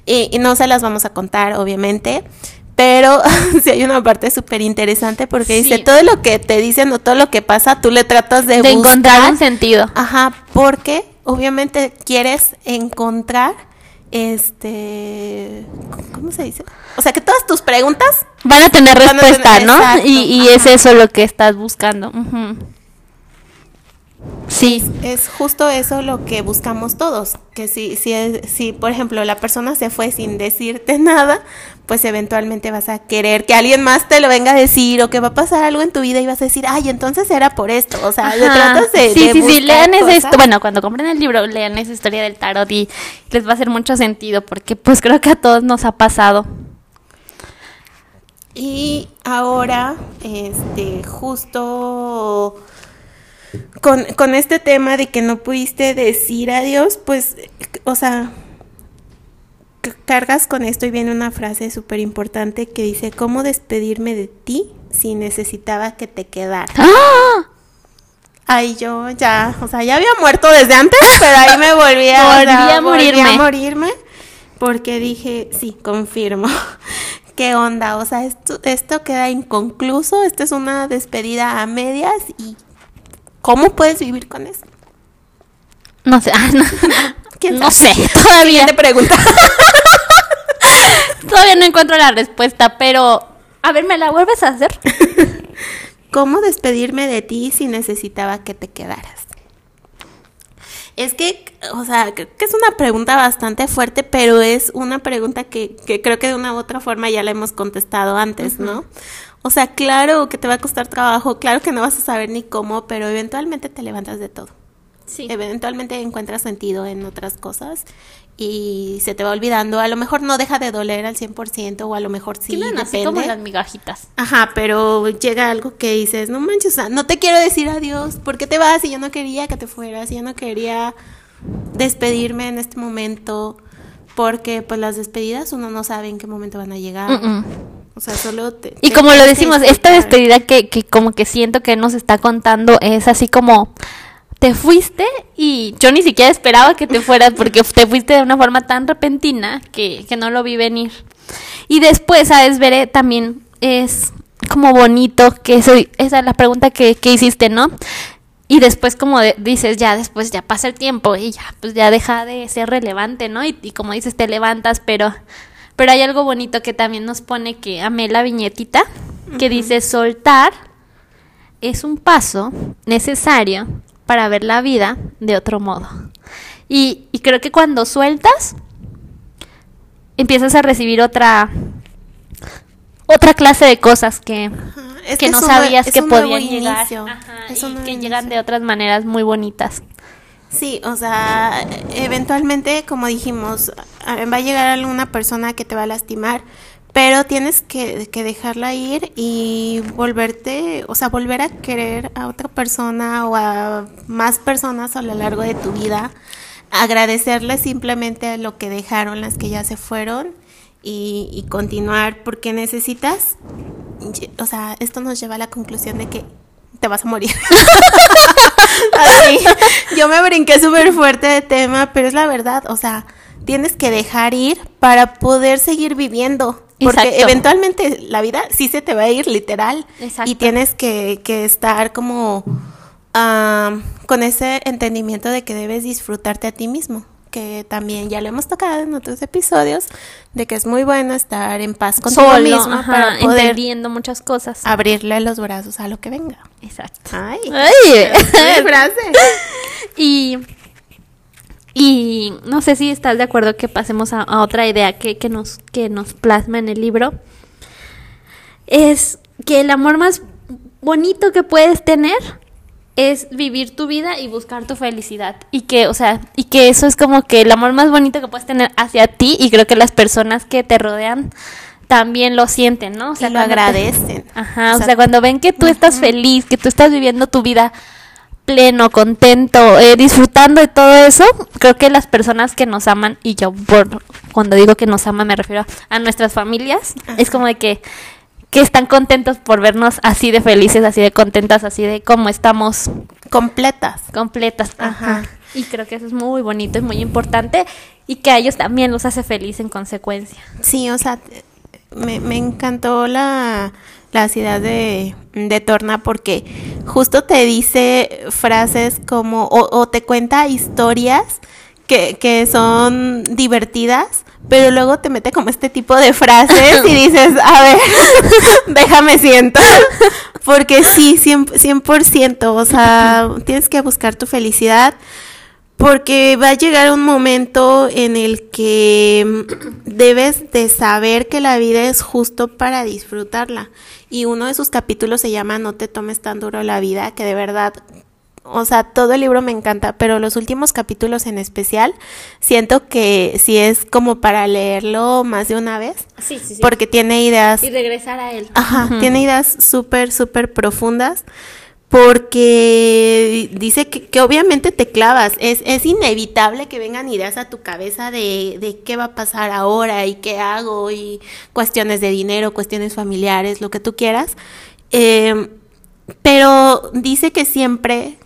Y, y no se las vamos a contar, obviamente, pero sí hay una parte súper interesante porque dice, todo lo que te dicen o todo lo que pasa, tú le tratas de, De encontrar un sentido. Ajá, porque obviamente quieres encontrar este ¿cómo se dice? O sea, que todas tus preguntas Van a tener Van a tener- respuesta, ¿no? exacto, y y es eso lo que estás buscando. Ujú. Sí. Es justo eso lo que buscamos todos, que si, si, si por ejemplo la persona se fue sin decirte nada, pues eventualmente vas a querer que alguien más te lo venga a decir o que va a pasar algo en tu vida y vas a decir, ay, entonces era por esto, o sea, de tratas de... Sí, de sí, sí, lean esa cosas. histo- bueno, cuando compren el libro, lean esa historia del tarot y les va a hacer mucho sentido porque pues creo que a todos nos ha pasado. Y ahora, este, justo con, con este tema de que no pudiste decir adiós, pues, o sea, cargas con esto y viene una frase súper importante que dice, ¿cómo despedirme de ti si necesitaba que te quedara? ¡Ah! Ay, yo ya, o sea, ya había muerto desde antes, pero ahí me volví a, Volví sea, a volví morirme. morirme, porque dije, sí, confirmo. ¿Qué onda? O sea, esto, esto queda inconcluso, esta es una despedida a medias y ¿cómo puedes vivir con eso? No sé, ah, no, ¿Quién no sé, todavía, Siguiente pregunta. todavía no encuentro la respuesta, pero a ver, ¿me la vuelves a hacer? ¿Cómo despedirme de ti si necesitaba que te quedaras? Es que, o sea, creo que es una pregunta bastante fuerte, pero es una pregunta que, que creo que de una u otra forma ya la hemos contestado antes, ¿no? O sea, claro que te va a costar trabajo, claro que no vas a saber ni cómo, pero eventualmente te levantas de todo. Sí. Eventualmente encuentras sentido en otras cosas y se te va olvidando. A lo mejor no deja de doler al 100% o a lo mejor sí, Quedan así como las migajitas. Ajá, pero llega algo que dices, no manches, o sea, no te quiero decir adiós, ¿por qué te vas? Y yo no quería que te fueras, y yo no quería despedirme en este momento, porque pues las despedidas uno no sabe en qué momento van a llegar. O sea, solo te... Y te como lo decimos, esta despedida que, que como que siento que nos está contando es así como te fuiste y yo ni siquiera esperaba que te fueras porque te fuiste de una forma tan repentina que, que no lo vi venir. Y después, ¿sabes, Veré? También es como bonito que eso, esa es la pregunta que, que hiciste, ¿no? Y después como de- dices, ya después ya pasa el tiempo y ya, pues ya deja de ser relevante, ¿no? Y, y como dices, te levantas, pero, pero hay algo bonito que también nos pone que amé la viñetita, que dice, soltar es un paso necesario para ver la vida de otro modo. Y, y creo que cuando sueltas, empiezas a recibir otra, otra clase de cosas que, es que no sabías que podían llegar Ajá, es y que inicio. llegan de otras maneras muy bonitas. Sí, o sea, eventualmente, como dijimos, va a llegar alguna persona que te va a lastimar, pero tienes que, que dejarla ir y volverte, o sea, volver a querer a otra persona o a más personas a lo largo de tu vida, agradecerles simplemente lo que dejaron, las que ya se fueron y, y continuar, porque necesitas, o sea, esto nos lleva a la conclusión de que te vas a morir. Así, yo me brinqué súper fuerte de tema, pero es la verdad, o sea, tienes que dejar ir para poder seguir viviendo. Porque Exacto. eventualmente la vida sí se te va a ir literal. Exacto. Y tienes que, que estar como ah, con ese entendimiento de que debes disfrutarte a ti mismo. Que también ya lo hemos tocado en otros episodios, de que es muy bueno estar en paz contigo Solo, mismo ajá, para poder entendiendo muchas cosas. abrirle los brazos a lo que venga. Exacto. Ay, Ay. frase. Y, y no sé si estás de acuerdo que pasemos a, a otra idea que, que, nos, que nos plasma en el libro. Es que el amor más bonito que puedes tener es vivir tu vida y buscar tu felicidad. Y que, o sea, y que eso es como que el amor más bonito que puedes tener hacia ti y creo que las personas que te rodean también lo sienten, ¿no? O Y lo te- agradecen. Ajá, O o sea, sea, cuando ven que tú estás feliz, que tú estás viviendo tu vida pleno, contento, eh, disfrutando de todo eso, creo que las personas que nos aman, y yo por cuando digo que nos aman me refiero a nuestras familias, es como de que, que están contentos por vernos así de felices, así de contentas, así de como estamos Completas. completas. Ajá. Ajá. Y creo que eso es muy bonito y muy importante y que a ellos también los hace feliz en consecuencia. Sí, o sea, me, me encantó la, la ciudad de, de Torna porque justo te dice frases como, o, o te cuenta historias que, que son divertidas, pero luego te mete como este tipo de frases y dices, a ver, déjame siento, Porque sí, 100%, 100%, o sea, tienes que buscar tu felicidad porque va a llegar un momento en el que debes de saber que la vida es justo para disfrutarla. Y uno de sus capítulos se llama No te tomes tan duro la vida, que de verdad o sea, todo el libro me encanta, pero los últimos capítulos en especial siento que sí es como para leerlo más de una vez. Sí, sí, sí. Porque tiene ideas. Y regresar a él. Ajá, tiene ideas súper, súper profundas. Porque dice que, que, obviamente te clavas, es, es inevitable que vengan ideas a tu cabeza de, de qué va a pasar ahora y qué hago y cuestiones de dinero, cuestiones familiares, lo que tú quieras. Eh, pero dice que siempre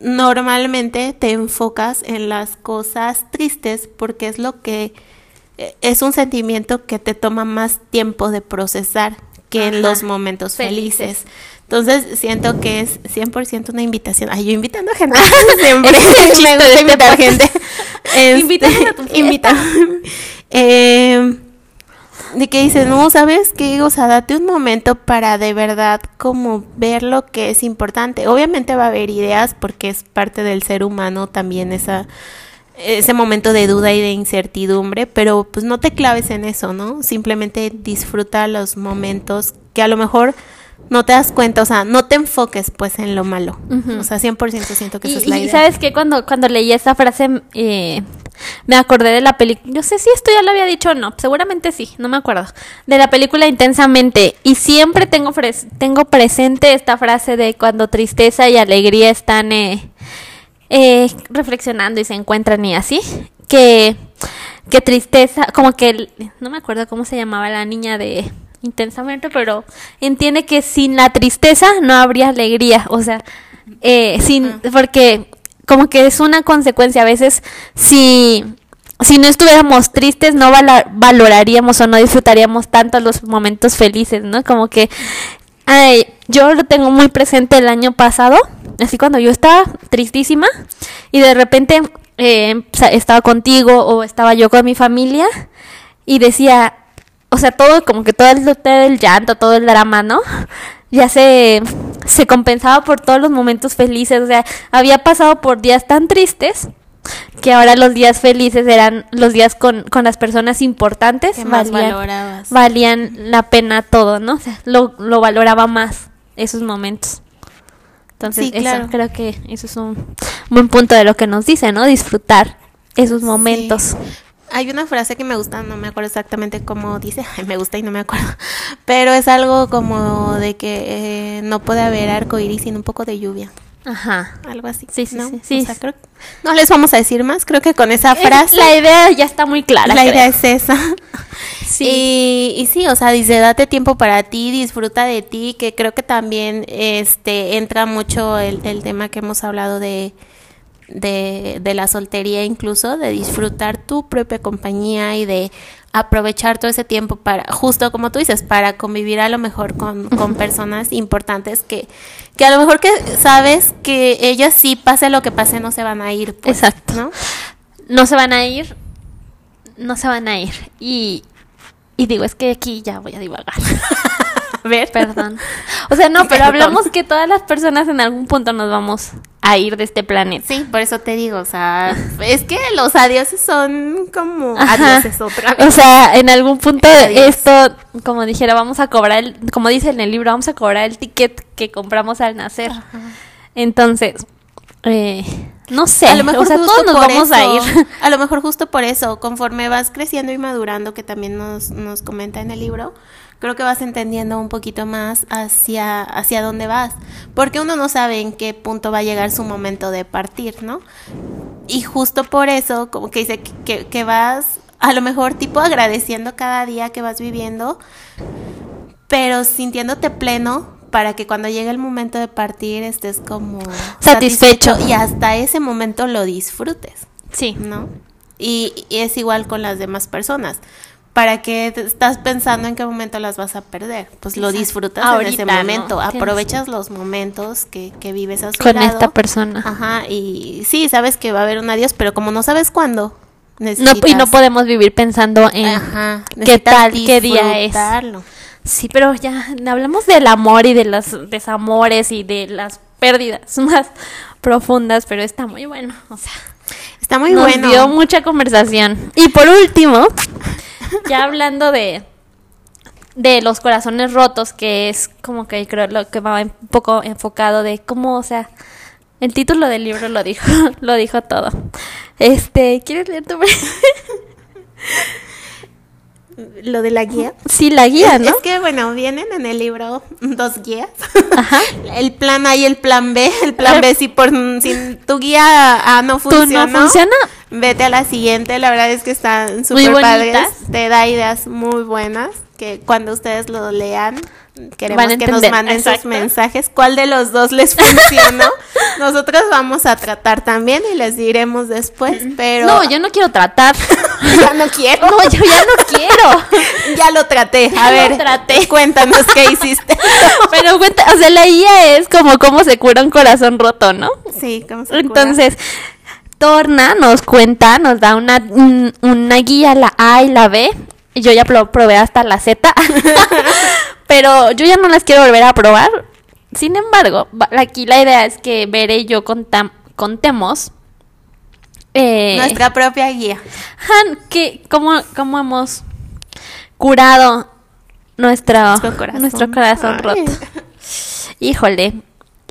normalmente te enfocas en las cosas tristes porque es lo que eh, es un sentimiento que te toma más tiempo de procesar que Ajá. en los momentos felices. felices. Entonces siento que es 100% una invitación. Ay, yo invitando a gente. Siempre me gusta invitar gente. Este, a tu invita. eh, de que dices, no, ¿sabes qué? O sea, date un momento para de verdad como ver lo que es importante. Obviamente va a haber ideas porque es parte del ser humano también esa ese momento de duda y de incertidumbre, pero pues no te claves en eso, ¿no? Simplemente disfruta los momentos que a lo mejor no te das cuenta, o sea, no te enfoques pues en lo malo. Uh -huh. O sea, 100% siento que y, esa es la y idea. sabes que cuando, cuando leí esa frase eh, me acordé de la película, no sé si esto ya lo había dicho o no, seguramente sí, no me acuerdo, de la película Intensamente y siempre tengo, tengo presente esta frase de cuando tristeza y alegría están eh, eh, reflexionando y se encuentran y así, que, que tristeza, como que, no me acuerdo cómo se llamaba la niña de intensamente, pero entiende que sin la tristeza no habría alegría, o sea, eh, sin, porque como que es una consecuencia, a veces si, si no estuviéramos tristes no val valoraríamos o no disfrutaríamos tanto los momentos felices, ¿no? Como que ay, yo lo tengo muy presente el año pasado, así cuando yo estaba tristísima y de repente eh, estaba contigo o estaba yo con mi familia y decía, o sea, todo como que todo el, todo el llanto, todo el drama, ¿no? Ya se, se compensaba por todos los momentos felices, o sea, había pasado por días tan tristes que ahora los días felices eran los días con, con las personas importantes, ¿Qué más valían, valorabas? valían la pena todo, ¿no? O sea, lo, lo valoraba más esos momentos. Entonces, Sí, eso, creo que eso es un buen punto de lo que nos dice, ¿no? Disfrutar esos momentos. Sí. Hay una frase que me gusta, no me acuerdo exactamente cómo dice, Ay, me gusta y no me acuerdo, pero es algo como de que eh, no puede haber arco iris sin un poco de lluvia, Ajá. algo así. Sí, sí, ¿no? sí, sí. O sea, creo- no les vamos a decir más, creo que con esa Es- frase la idea ya está muy clara. la creo. idea es esa. Sí. Y, y sí, o sea, dice, date tiempo para ti, disfruta de ti, que creo que también este entra mucho el, el tema que hemos hablado de, de, de la soltería incluso, de disfrutar tu propia compañía y de aprovechar todo ese tiempo para, justo como tú dices, para convivir a lo mejor con, con personas importantes que, que a lo mejor que sabes que ellas sí, pase lo que pase, no se van a ir. pues, Exacto. ¿no? no se van a ir, no se van a ir. Y, y digo, es que aquí ya voy a divagar. A ver, Perdón. O sea, no, pero hablamos que todas las personas en algún punto nos vamos a ir de este planeta. Sí, por eso te digo, o sea, es que los adioses son como adioses otra vez. O sea, en algún punto Adiós. esto, como dijera, vamos a cobrar, el, como dice en el libro, vamos a cobrar el ticket que compramos al nacer. Entonces, eh, no sé, a lo mejor o sea, todos nos por vamos a eso- ir. A lo mejor justo por eso, conforme vas creciendo y madurando, que también nos, nos comenta en el libro, creo que vas entendiendo un poquito más hacia, hacia dónde vas. Porque uno no sabe en qué punto va a llegar su momento de partir, ¿no? Y justo por eso, como que dice que, que- que vas, a lo mejor tipo agradeciendo cada día que vas viviendo, pero sintiéndote pleno para que cuando llegue el momento de partir estés como Satisfecho. y hasta ese momento lo disfrutes, Sí. ¿no? Y, y es igual con las demás personas. ¿Para qué te estás pensando en qué momento las vas a perder? Pues lo disfrutas en Ahorita, ese ¿no? momento, aprovechas los momentos que, que vives a su Con lado. esta persona. Ajá, y sí, sabes que va a haber un adiós, pero como no sabes cuándo, No, necesitas... y no podemos vivir pensando en Ajá, qué tal, qué día es. Sí, pero ya hablamos del amor y de los desamores y de las pérdidas más profundas, pero está muy bueno, o sea, Está muy nos bueno. dio mucha conversación. Y por último, ya hablando de de los corazones rotos, que es como que creo lo que va un poco enfocado de cómo, o sea, el título del libro lo dijo, lo dijo todo. Este, ¿quieres leer tu Lo de la guía. Sí, la guía, Es- ¿no? Es que, bueno, vienen en el libro dos guías. Ajá. El plan A y el plan B. El plan B, si, por, si tu guía A no ¿Tú no funciona, funciona? vete a la siguiente. La verdad es que están súper padres. Te da ideas muy buenas que cuando ustedes lo lean, queremos que nos manden exacto. sus mensajes. ¿Cuál de los dos les funcionó? Nosotros vamos a tratar también y les diremos después, pero... No, yo no quiero tratar. ya no quiero. No, yo ya no quiero. Ya lo traté. A Ya lo ver, traté. cuéntanos qué hiciste. Pero cuenta, o sea, la guía es como cómo se cura un corazón roto, ¿no? Sí, ¿cómo se cura? Entonces, Torna nos cuenta, nos da una, un- una guía, la A y la B. Y yo ya pro- probé hasta la Z. Pero yo ya no las quiero volver a probar. Sin embargo, aquí la idea es que Bere y yo contam- contemos. eh, Nuestra propia guía. Han, que, cómo, cómo hemos curado nuestro, Nuestro corazón. nuestro corazón roto. Híjole.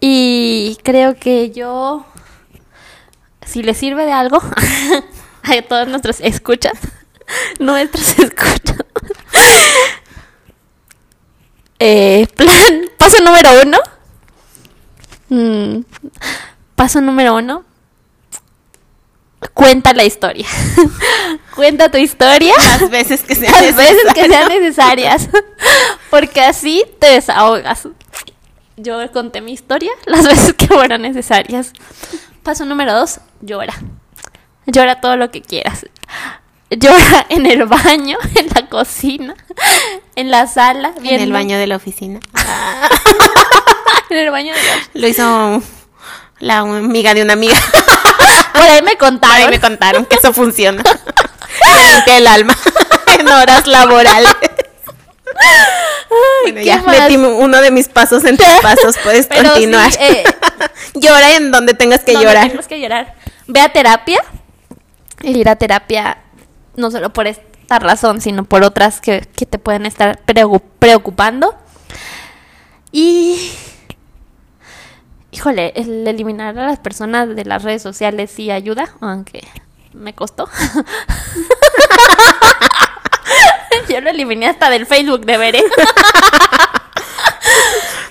Y creo que yo, si le sirve de algo a todos nuestros escuchas, nuestros escuchas. Eh, plan, paso número uno. Mm, paso número uno. Cuenta la historia. Cuenta tu historia Las veces que sean las veces que necesarias. sean necesarias. Porque así te desahogas. Yo conté mi historia las veces que fueron necesarias. Paso número dos, llora. Llora todo lo que quieras. Llora en el baño, en la cocina, en la sala. En el baño de la oficina. En el baño de la- Lo hizo la amiga de una amiga. Por ahí me Ahí contaron. me contaron que eso funciona. Me el alma en horas laborales. Bueno, ¿qué ya más? metí uno de mis pasos en tus pasos. Puedes Pero sí, continuar. eh, Llora en donde tengas que donde llorar. tenemos que llorar. Ve a terapia. El ir a terapia, no solo por esta razón, sino por otras que, que te pueden estar preocupando. Y. Híjole, el eliminar a las personas de las redes sociales sí ayuda, aunque me costó. Yo lo eliminé hasta del Facebook de Veré.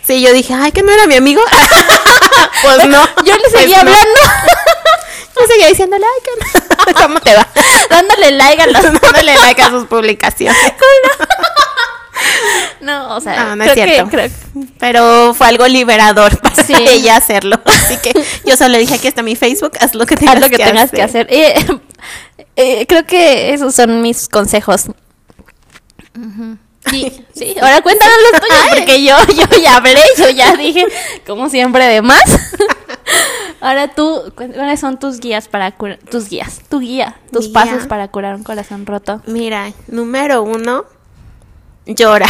Sí, yo dije, ay, que no era mi amigo. pues no. Yo le pues seguía no. hablando, Yo seguía diciéndole, ay, ¿qué no? ¿cómo te va? dándole like a los Dándole like a sus publicaciones. No, o sea, No, no es cierto. que- creo- Pero fue algo liberador para Sí. ella hacerlo. Así que yo solo le dije, aquí está mi Facebook, haz lo que tengas, haz lo que, tengas que hacer. Eh, eh, creo que esos son mis consejos. Sí, sí. Ahora cuéntanos los tuyos, porque yo, yo ya hablé, yo ya dije, como siempre, de más. Ahora tú, cu- ¿cuáles son tus guías para curar, tus guías, tu guía, tus pasos para curar un corazón roto? Mira, número uno, llora.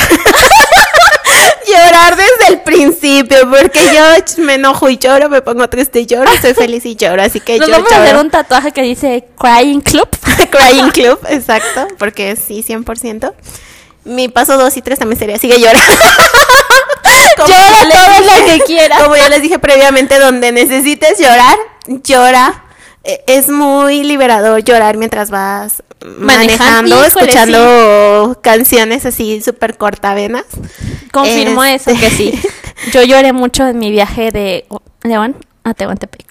Llorar desde el principio, porque yo me enojo y lloro, me pongo triste y lloro, estoy feliz y lloro, así que Nos yo vamos a hacer lloro. un tatuaje que dice Crying Club. Crying Club, exacto, porque sí, 100%. Mi paso 2 y 3 también sería sigue llorando. Llora todo dije- lo que quieras. Como ya les dije previamente, donde necesites llorar, llora. Eh, Es muy liberador llorar mientras vas Manejando, manejando, híjole, escuchando canciones así súper cortavenas. Confirmo Este- eso, que sí. Yo lloré mucho en mi viaje de León a Tehuantepec.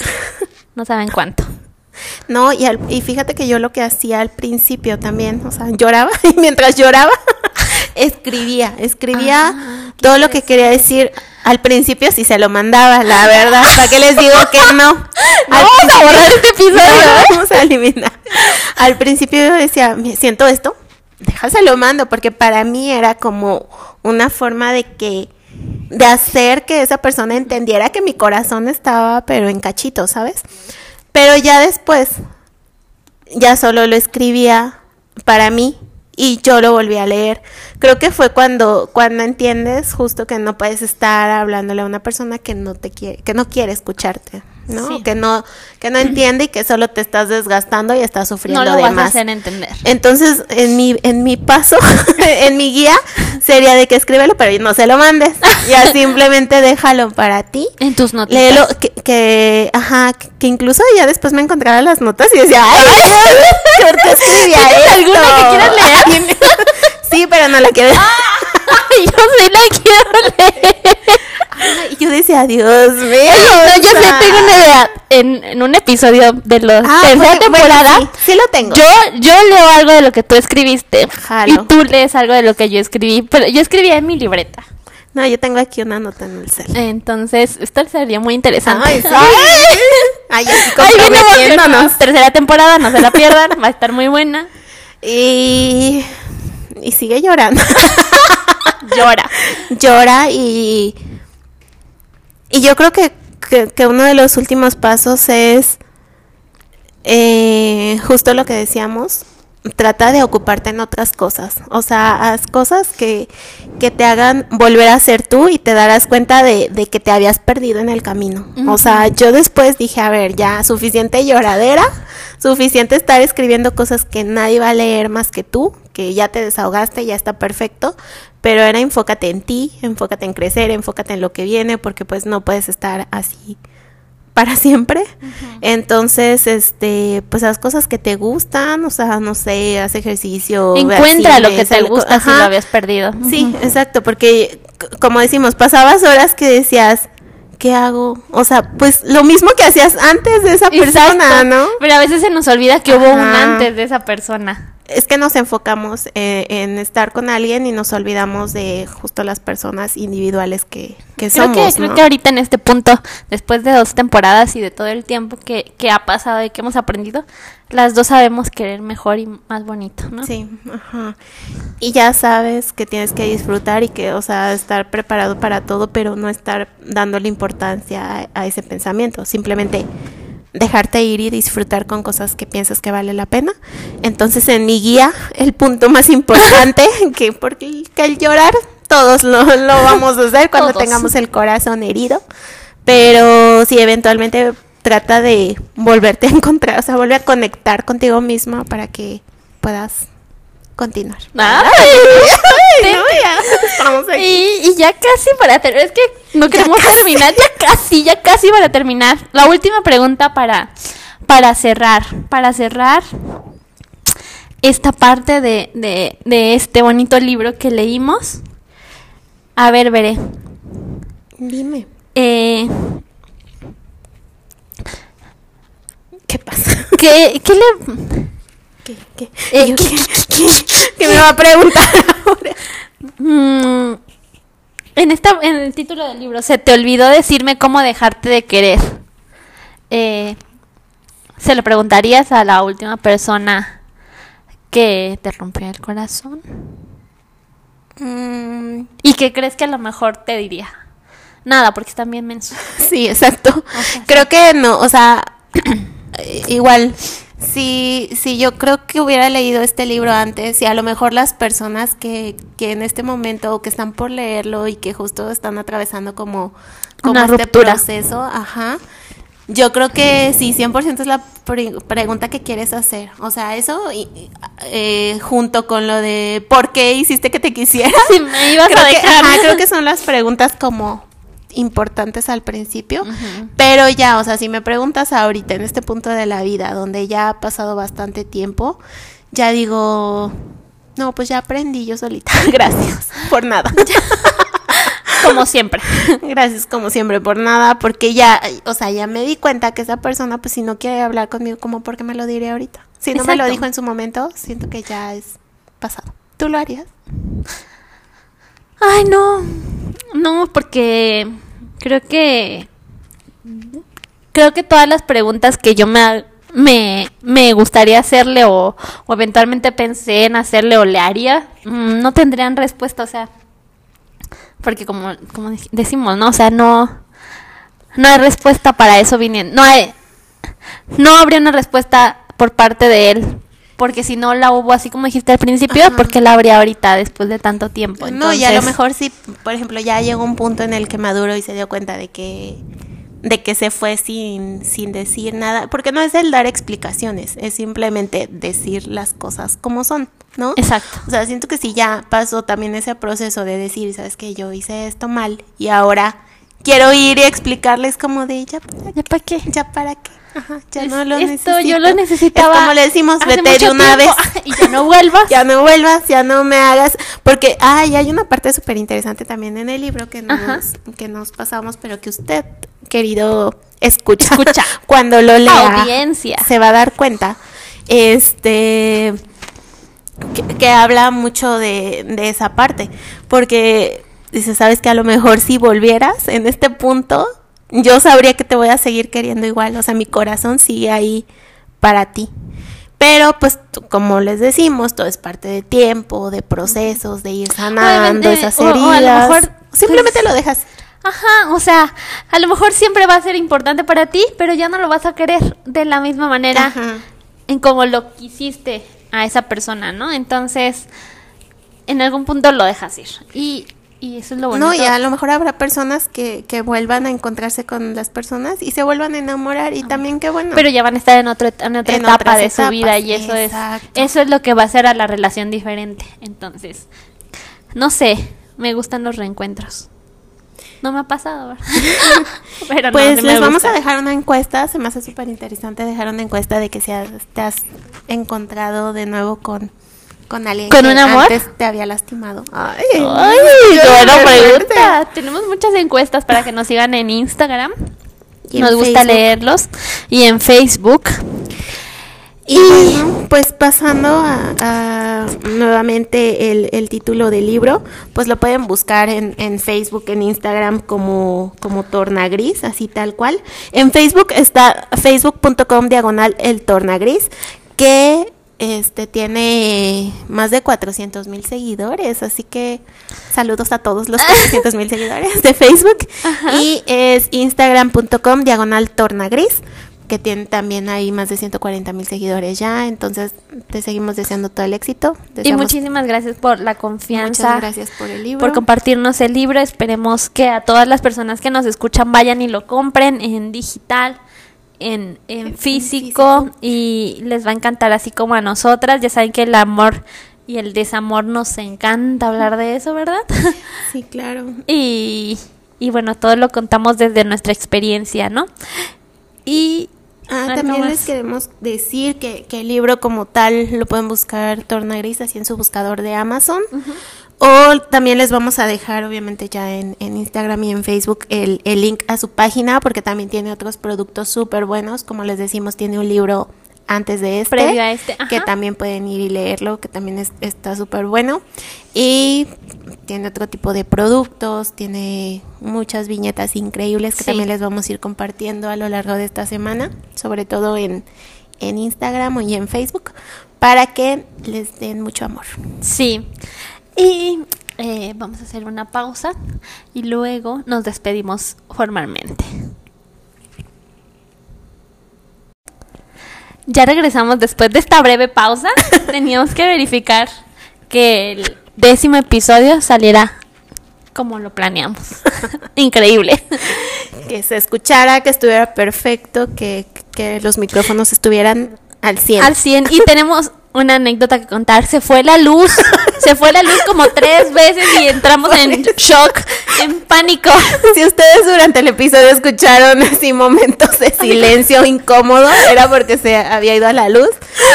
No saben cuánto. No, y, al- y fíjate que yo lo que hacía al principio también, o sea, lloraba y mientras lloraba escribía, escribía Ah, todo lo que quería decir. Al principio sí se lo mandaba, la verdad. ¿Para qué les digo que no? Al vamos a borrar este episodio, ¿eh? lo vamos a eliminar. Al principio yo decía, "Me siento esto, déjaselo mando, porque para mí era como una forma de que de hacer que esa persona entendiera que mi corazón estaba pero en cachitos, ¿sabes? Pero ya después ya solo lo escribía para mí y yo lo volví a leer. Creo que fue cuando cuando entiendes justo que no puedes estar hablándole a una persona que no te quiere que no quiere escucharte. ¿No? Sí. Que no, que no entiende y que solo te estás desgastando y estás sufriendo No lo de vas a más. hacer entender. Entonces, en mi, en mi paso, en mi guía, sería de que escríbelo, pero no se lo mandes. Ya simplemente déjalo para ti. En tus notas. Léelo, que, que, ajá, que, que incluso ya después me encontraba las notas y decía, ay, ¿por qué escribía ¿Tienes esto? alguna que quieras leer? sí, pero no la quiero. Ay, yo sí la quiero leer. Y yo decía, Dios mío. No, yo sea, tengo una idea. En, en un episodio de la ah, tercera temporada, bueno, sí, sí lo tengo. yo, yo leo algo de lo que tú escribiste. Jalo. Y tú lees algo de lo que yo escribí. Pero yo escribía en mi libreta. No, yo tengo aquí una nota en el cel. Entonces, esto sería muy interesante. Ay, sí. Ay, Ay. Tercera temporada, no se la pierdan. Va a estar muy buena. Y, y sigue llorando. Llora. Llora y, y yo creo que, que, que uno de los últimos pasos es eh, justo lo que decíamos, trata de ocuparte en otras cosas. O sea, haz cosas que, que te hagan volver a ser tú y te darás cuenta de, de que te habías perdido en el camino. O sea, yo después dije, a ver, ya suficiente lloradera, suficiente estar escribiendo cosas que nadie va a leer más que tú, que ya te desahogaste, ya está perfecto, pero era enfócate en ti, enfócate en crecer, enfócate en lo que viene, porque pues no puedes estar así para siempre. Entonces, este, pues haz cosas que te gustan, o sea, no sé, haz ejercicio. Encuentra lo que te gusta si lo habías perdido. Sí, exacto, porque como decimos, pasabas horas que decías, ¿qué hago? O sea, pues lo mismo que hacías antes de esa persona, Exacto. ¿no? Pero a veces se nos olvida que hubo un antes de esa persona. Es que nos enfocamos eh, en estar con alguien y nos olvidamos de justo las personas individuales que, que Creo somos, que, ¿no? creo que ahorita en este punto, después de dos temporadas y de todo el tiempo que, que ha pasado y que hemos aprendido, las dos sabemos querer mejor y más bonito, ¿no? Sí, ajá. Y ya sabes que tienes que disfrutar y que, o sea, estar preparado para todo, pero no estar dándole importancia a, a ese pensamiento. Simplemente dejarte ir y disfrutar con cosas que piensas que vale la pena. Entonces, en mi guía, el punto más importante, que porque que el llorar, todos lo, lo vamos a hacer cuando Todos. tengamos el corazón herido. Pero si eventualmente trata de volverte a encontrar, o sea, vuelve a conectar contigo misma para que puedas continuar. Ay, Ay, no, ya estamos aquí. y, y ya casi para terminar, es que no queremos terminar, ya casi, ya casi para terminar. La última pregunta para, para cerrar, para cerrar esta parte de, de, de este bonito libro que leímos. A ver, veré. Dime, Eh, ¿qué pasa? ¿qué, qué le, ¿Qué, qué, Eh, Yo, ¿qué- ¿qué- qué me va a preguntar ahora? Mm, en, esta, en el título del libro, se te olvidó decirme cómo dejarte de querer. Eh, ¿Se lo preguntarías a la última persona que te rompió el corazón? Mm, ¿Y qué crees que a lo mejor te diría? Nada, porque están bien mensos. Sí, exacto. creo que no, o sea, igual, si, si yo creo que hubiera leído este libro antes y a lo mejor las personas que, que en este momento o que están por leerlo y que justo están atravesando como, como Una este ruptura. proceso, ajá. Yo creo que sí, 100% es la pre- pregunta que quieres hacer. O sea, eso y- eh, junto con lo de ¿por qué hiciste que te quisiera? Si me ibas creo a que, dejar. ajá, creo que son las preguntas como importantes al principio. Pero ya, o sea, si me preguntas ahorita, en este punto de la vida, donde ya ha pasado bastante tiempo, ya digo, no, pues ya aprendí yo solita. Gracias por nada. Como siempre. Gracias como siempre por nada, porque ya, o sea, ya me di cuenta que esa persona, pues si no quiere hablar conmigo, como porque me lo diré ahorita. Si no me lo dijo en su momento, siento que ya es pasado. ¿Tú lo harías? Ay, no. No, porque creo que. Creo que todas las preguntas que yo me, me, me gustaría hacerle o, eventualmente pensé en hacerle o le haría, mm, no tendrían respuesta, o sea. Porque como, como dec- decimos, ¿no? O sea, no. No hay respuesta para eso viniendo. No hay. No habría una respuesta por parte de él porque si no la hubo así como dijiste al principio, Ajá. porque la habría ahorita después de tanto tiempo. No, y a lo mejor sí, por ejemplo, ya llegó un punto en el que maduró y se dio cuenta de que de que se fue sin, sin decir nada, porque no es el dar explicaciones, es simplemente decir las cosas como son, ¿no? Exacto. O sea, siento que si ya pasó también ese proceso de decir, sabes que yo hice esto mal y ahora quiero ir y explicarles como de ya, para ¿Ya para qué? ya para qué, Ajá, ya Es- no lo esto necesito. yo lo necesitaba. Es como le decimos, vete de una vez. y ya no vuelvas. ya no vuelvas, ya no me hagas, porque ay, hay una parte súper interesante también en el libro que Ajá. nos, que nos pasamos, pero que usted, querido escucha, Escucha. cuando lo lea, Audiencia. se va a dar cuenta, este, que, que habla mucho de, de esa parte, porque dice, sabes que a lo mejor si volvieras en este punto, yo sabría que te voy a seguir queriendo igual, o sea, mi corazón sigue ahí para ti. Pero pues como les decimos, todo es parte de tiempo, de procesos, de ir sanando esas o- o a heridas. lo mejor, Simplemente pues, lo dejas. Ajá, o sea, a lo mejor siempre va a ser importante para ti, pero ya no lo vas a querer de la misma manera Ajá. en como lo quisiste a esa persona, ¿no? Entonces, en algún punto lo dejas ir. Y, y eso es lo bonito. No, y a lo mejor habrá personas que, que vuelvan a encontrarse con las personas y se vuelvan a enamorar y también qué bueno. Pero ya van a estar en, otro, en otra En etapa de su vida y eso exacto. es eso es lo que va a hacer a la relación diferente. Entonces, no sé, me gustan los reencuentros. No me ha pasado, ¿verdad? Pero pues les vamos gusta. a dejar una encuesta, se me hace súper interesante dejar una encuesta de que si has- te has encontrado de nuevo con, con alguien ¿Con que un amor? antes te había lastimado. Ay, Ay, buena pregunta. Tenemos muchas encuestas para que nos sigan en Instagram. Y en Nos gusta Facebook. leerlos. Y en Facebook. Y bueno, pues pasando a, a nuevamente el, el título del libro, pues lo pueden buscar en, en Facebook, en Instagram como, como Tornagris, así tal cual. En Facebook está facebook.com diagonal el Tornagris, que este tiene más de 400 mil seguidores, así que saludos a todos los 400 mil seguidores de Facebook. Y es instagram.com diagonal Tornagris que tiene también ahí más de 140 mil seguidores ya, entonces te seguimos deseando todo el éxito. Y muchísimas gracias por la confianza. Muchas gracias por el libro. por compartirnos el libro. Esperemos que a todas las personas que nos escuchan vayan y lo compren en digital, en, físico, físico. y les va a encantar así como a nosotras. Ya saben que el amor y el desamor nos encanta hablar de eso, ¿verdad? Sí, claro. y, y bueno, todo lo contamos desde nuestra experiencia, ¿no? Y Ah, ¿algo también más? les queremos decir que, que el libro como tal lo pueden buscar Torna Gris así en su buscador de Amazon. O también les vamos a dejar, obviamente, ya en, en Instagram y en Facebook el, el link a su página, porque también tiene otros productos súper buenos. Como les decimos, tiene un libro antes de este, Previo a este, que también pueden ir y leerlo, que también es- está súper bueno. Y tiene otro tipo de productos, tiene muchas viñetas increíbles que Sí. también les vamos a ir compartiendo a lo largo de esta semana, sobre todo en, en Instagram y en Facebook, para que les den mucho amor. Sí. Y eh, vamos a hacer una pausa y luego nos despedimos formalmente. Ya regresamos después de esta breve pausa. Teníamos que verificar que el décimo episodio saliera como lo planeamos. Increíble. Que se escuchara, que estuviera perfecto, que, que los micrófonos estuvieran al 100. Al 100. Y tenemos una anécdota que contar. Se fue la luz. Se fue la luz como tres veces y entramos en shock, en pánico. Si ustedes durante el episodio escucharon así momentos de silencio incómodo, era porque se había ido a la luz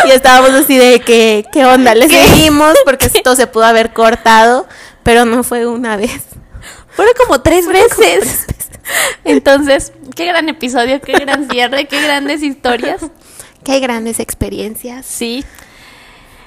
y estábamos así de que, ¿qué onda? Le seguimos porque esto se pudo haber cortado, pero no fue una vez. Fueron como tres veces. Entonces, qué gran episodio, qué gran cierre, qué grandes historias. Qué grandes experiencias. Sí.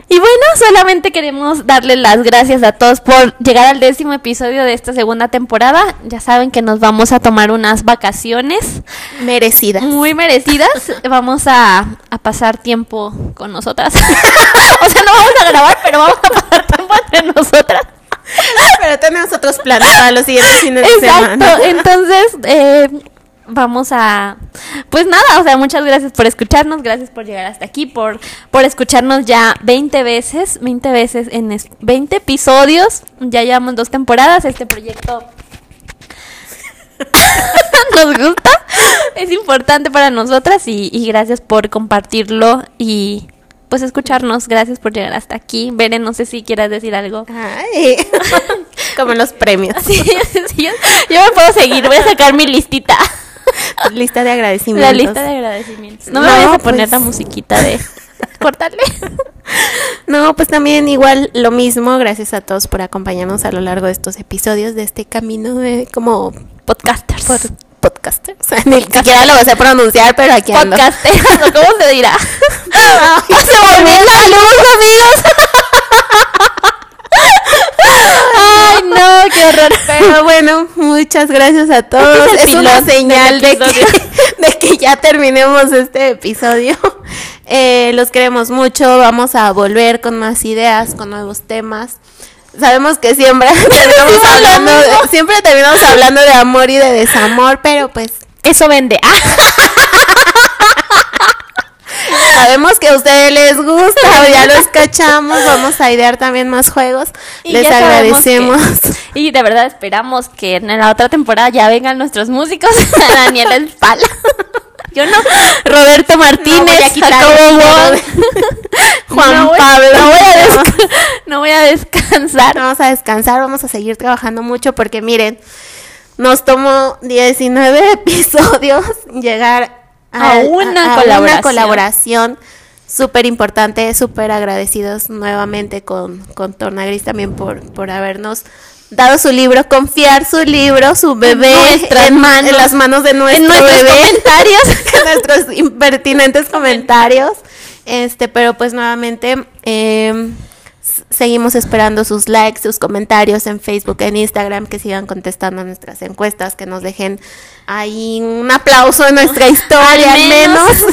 Y bueno, solamente queremos darle las gracias a todos por llegar al décimo episodio de esta segunda temporada. Ya saben que nos vamos a tomar unas vacaciones Merecidas. muy merecidas. Vamos a, a pasar tiempo con nosotras. o sea, no vamos a grabar, pero vamos a pasar tiempo entre nosotras. Pero tenemos otros planes para los siguientes fines de Exacto. semana. Entonces, eh, vamos a pues nada, o sea, muchas gracias por escucharnos, gracias por llegar hasta aquí, por por escucharnos ya 20 veces, 20 veces en es- 20 episodios. Ya llevamos dos temporadas, este proyecto nos gusta, es importante para nosotras y, y gracias por compartirlo y pues escucharnos, gracias por llegar hasta aquí. Beren, no sé si quieras decir algo. Ay, como los premios. Sí, sí, yo, yo me puedo seguir, voy a sacar mi listita. Lista de agradecimientos. La lista de agradecimientos. No me No, vayas a poner pues- la musiquita de cortarle. No, pues también igual lo mismo. Gracias a todos por acompañarnos a lo largo de estos episodios de este camino de como Podcasters. por podcasters. Ni siquiera lo sé pronunciar, pero aquí ando. Podcasters, ¿o ¿cómo se dirá? Se volvió la luz, amigos. Qué horror. Pero bueno, muchas gracias a todos. Este es es una señal de que, episodio. de que ya terminemos este episodio. Eh, los queremos mucho. Vamos a volver con más ideas, con nuevos temas. Sabemos que siempre terminamos hablando, de, siempre terminamos hablando de amor y de desamor, pero pues Eso vende. Ah, sabemos que a ustedes les gusta, ya los cachamos, vamos a idear también más juegos. Y les agradecemos. que- y de verdad esperamos que en la otra temporada ya vengan nuestros músicos. Daniela Espala. Yo no. Roberto Martínez. No Jacobo. Juan No voy- Pablo. No voy, a No. desca- no voy a descansar. Vamos a descansar, vamos a seguir trabajando mucho porque miren, nos tomó 19 episodios llegar A una a colaboración. colaboración súper importante, súper agradecidos nuevamente con, con Tornagris también por, por habernos dado su libro, confiar su libro, su bebé en, manos. en las manos de nuestro En nuestros bebé. comentarios. en nuestros impertinentes comentarios. Este, pero pues nuevamente eh, seguimos esperando sus likes, sus comentarios en Facebook, en Instagram, que sigan contestando nuestras encuestas, que nos dejen ahí un aplauso en nuestra historia Al al menos.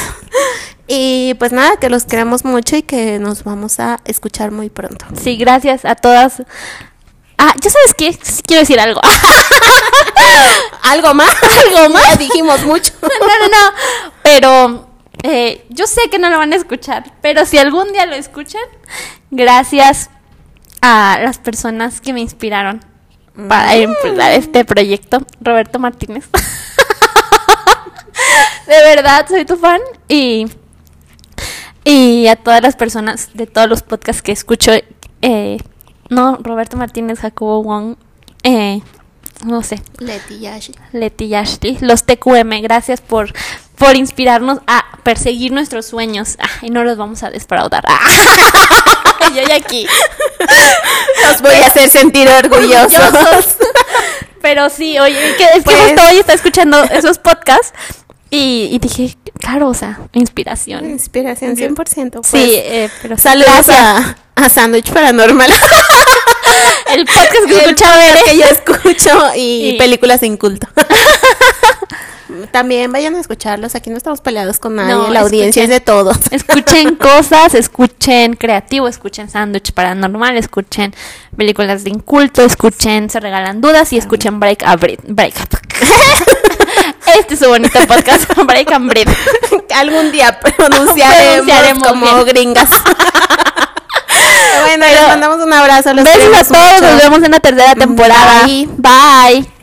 Y pues nada, que los queremos mucho y que nos vamos a escuchar muy pronto. Sí, gracias a todas. Ah, ¿ya sabes qué? Quiero decir algo. ¿Algo más? ¿Algo más? Ya dijimos mucho. no, no, no. Pero eh, yo sé que no lo van a escuchar. Pero si algún día lo escuchan, gracias a las personas que me inspiraron para empezar este proyecto. Roberto Martínez. de verdad, soy tu fan. Y, y a todas las personas de todos los podcasts que escucho. eh, no, Roberto Martínez, Jacobo Wong. Eh, no sé, Leti Yashi. Leti y Ashley, los TQM, gracias por, por inspirarnos a perseguir nuestros sueños. Ah, y no los vamos a defraudar. Ah. Yo ya aquí. Los voy a hacer sentir orgullosos. Pero sí, oye, que, es que Pues- justo hoy estaba escuchando esos podcasts y, y dije, claro, o sea, inspiración. Inspiración 100%. Pues, sí, eh, pero sí, Saludos gracias. a, a Sándwich Paranormal. El podcast que El escuchaba que yo escucho y, Y- películas de inculto. También vayan a escucharlos. Aquí no estamos peleados con nadie. No, la audiencia es de todos. Escuchen cosas, escuchen creativo, escuchen sándwich paranormal, escuchen películas de inculto, escuchen Se Regalan Dudas y escuchen Break a Break. break Up. Este es su bonito podcast, Break and. Algún día pronunciaremos, Pronunciaremos como bien. gringas. bueno, les Pero- mandamos un abrazo. Los Besos a todos, mucho. nos vemos en la tercera temporada. Bye. Bye.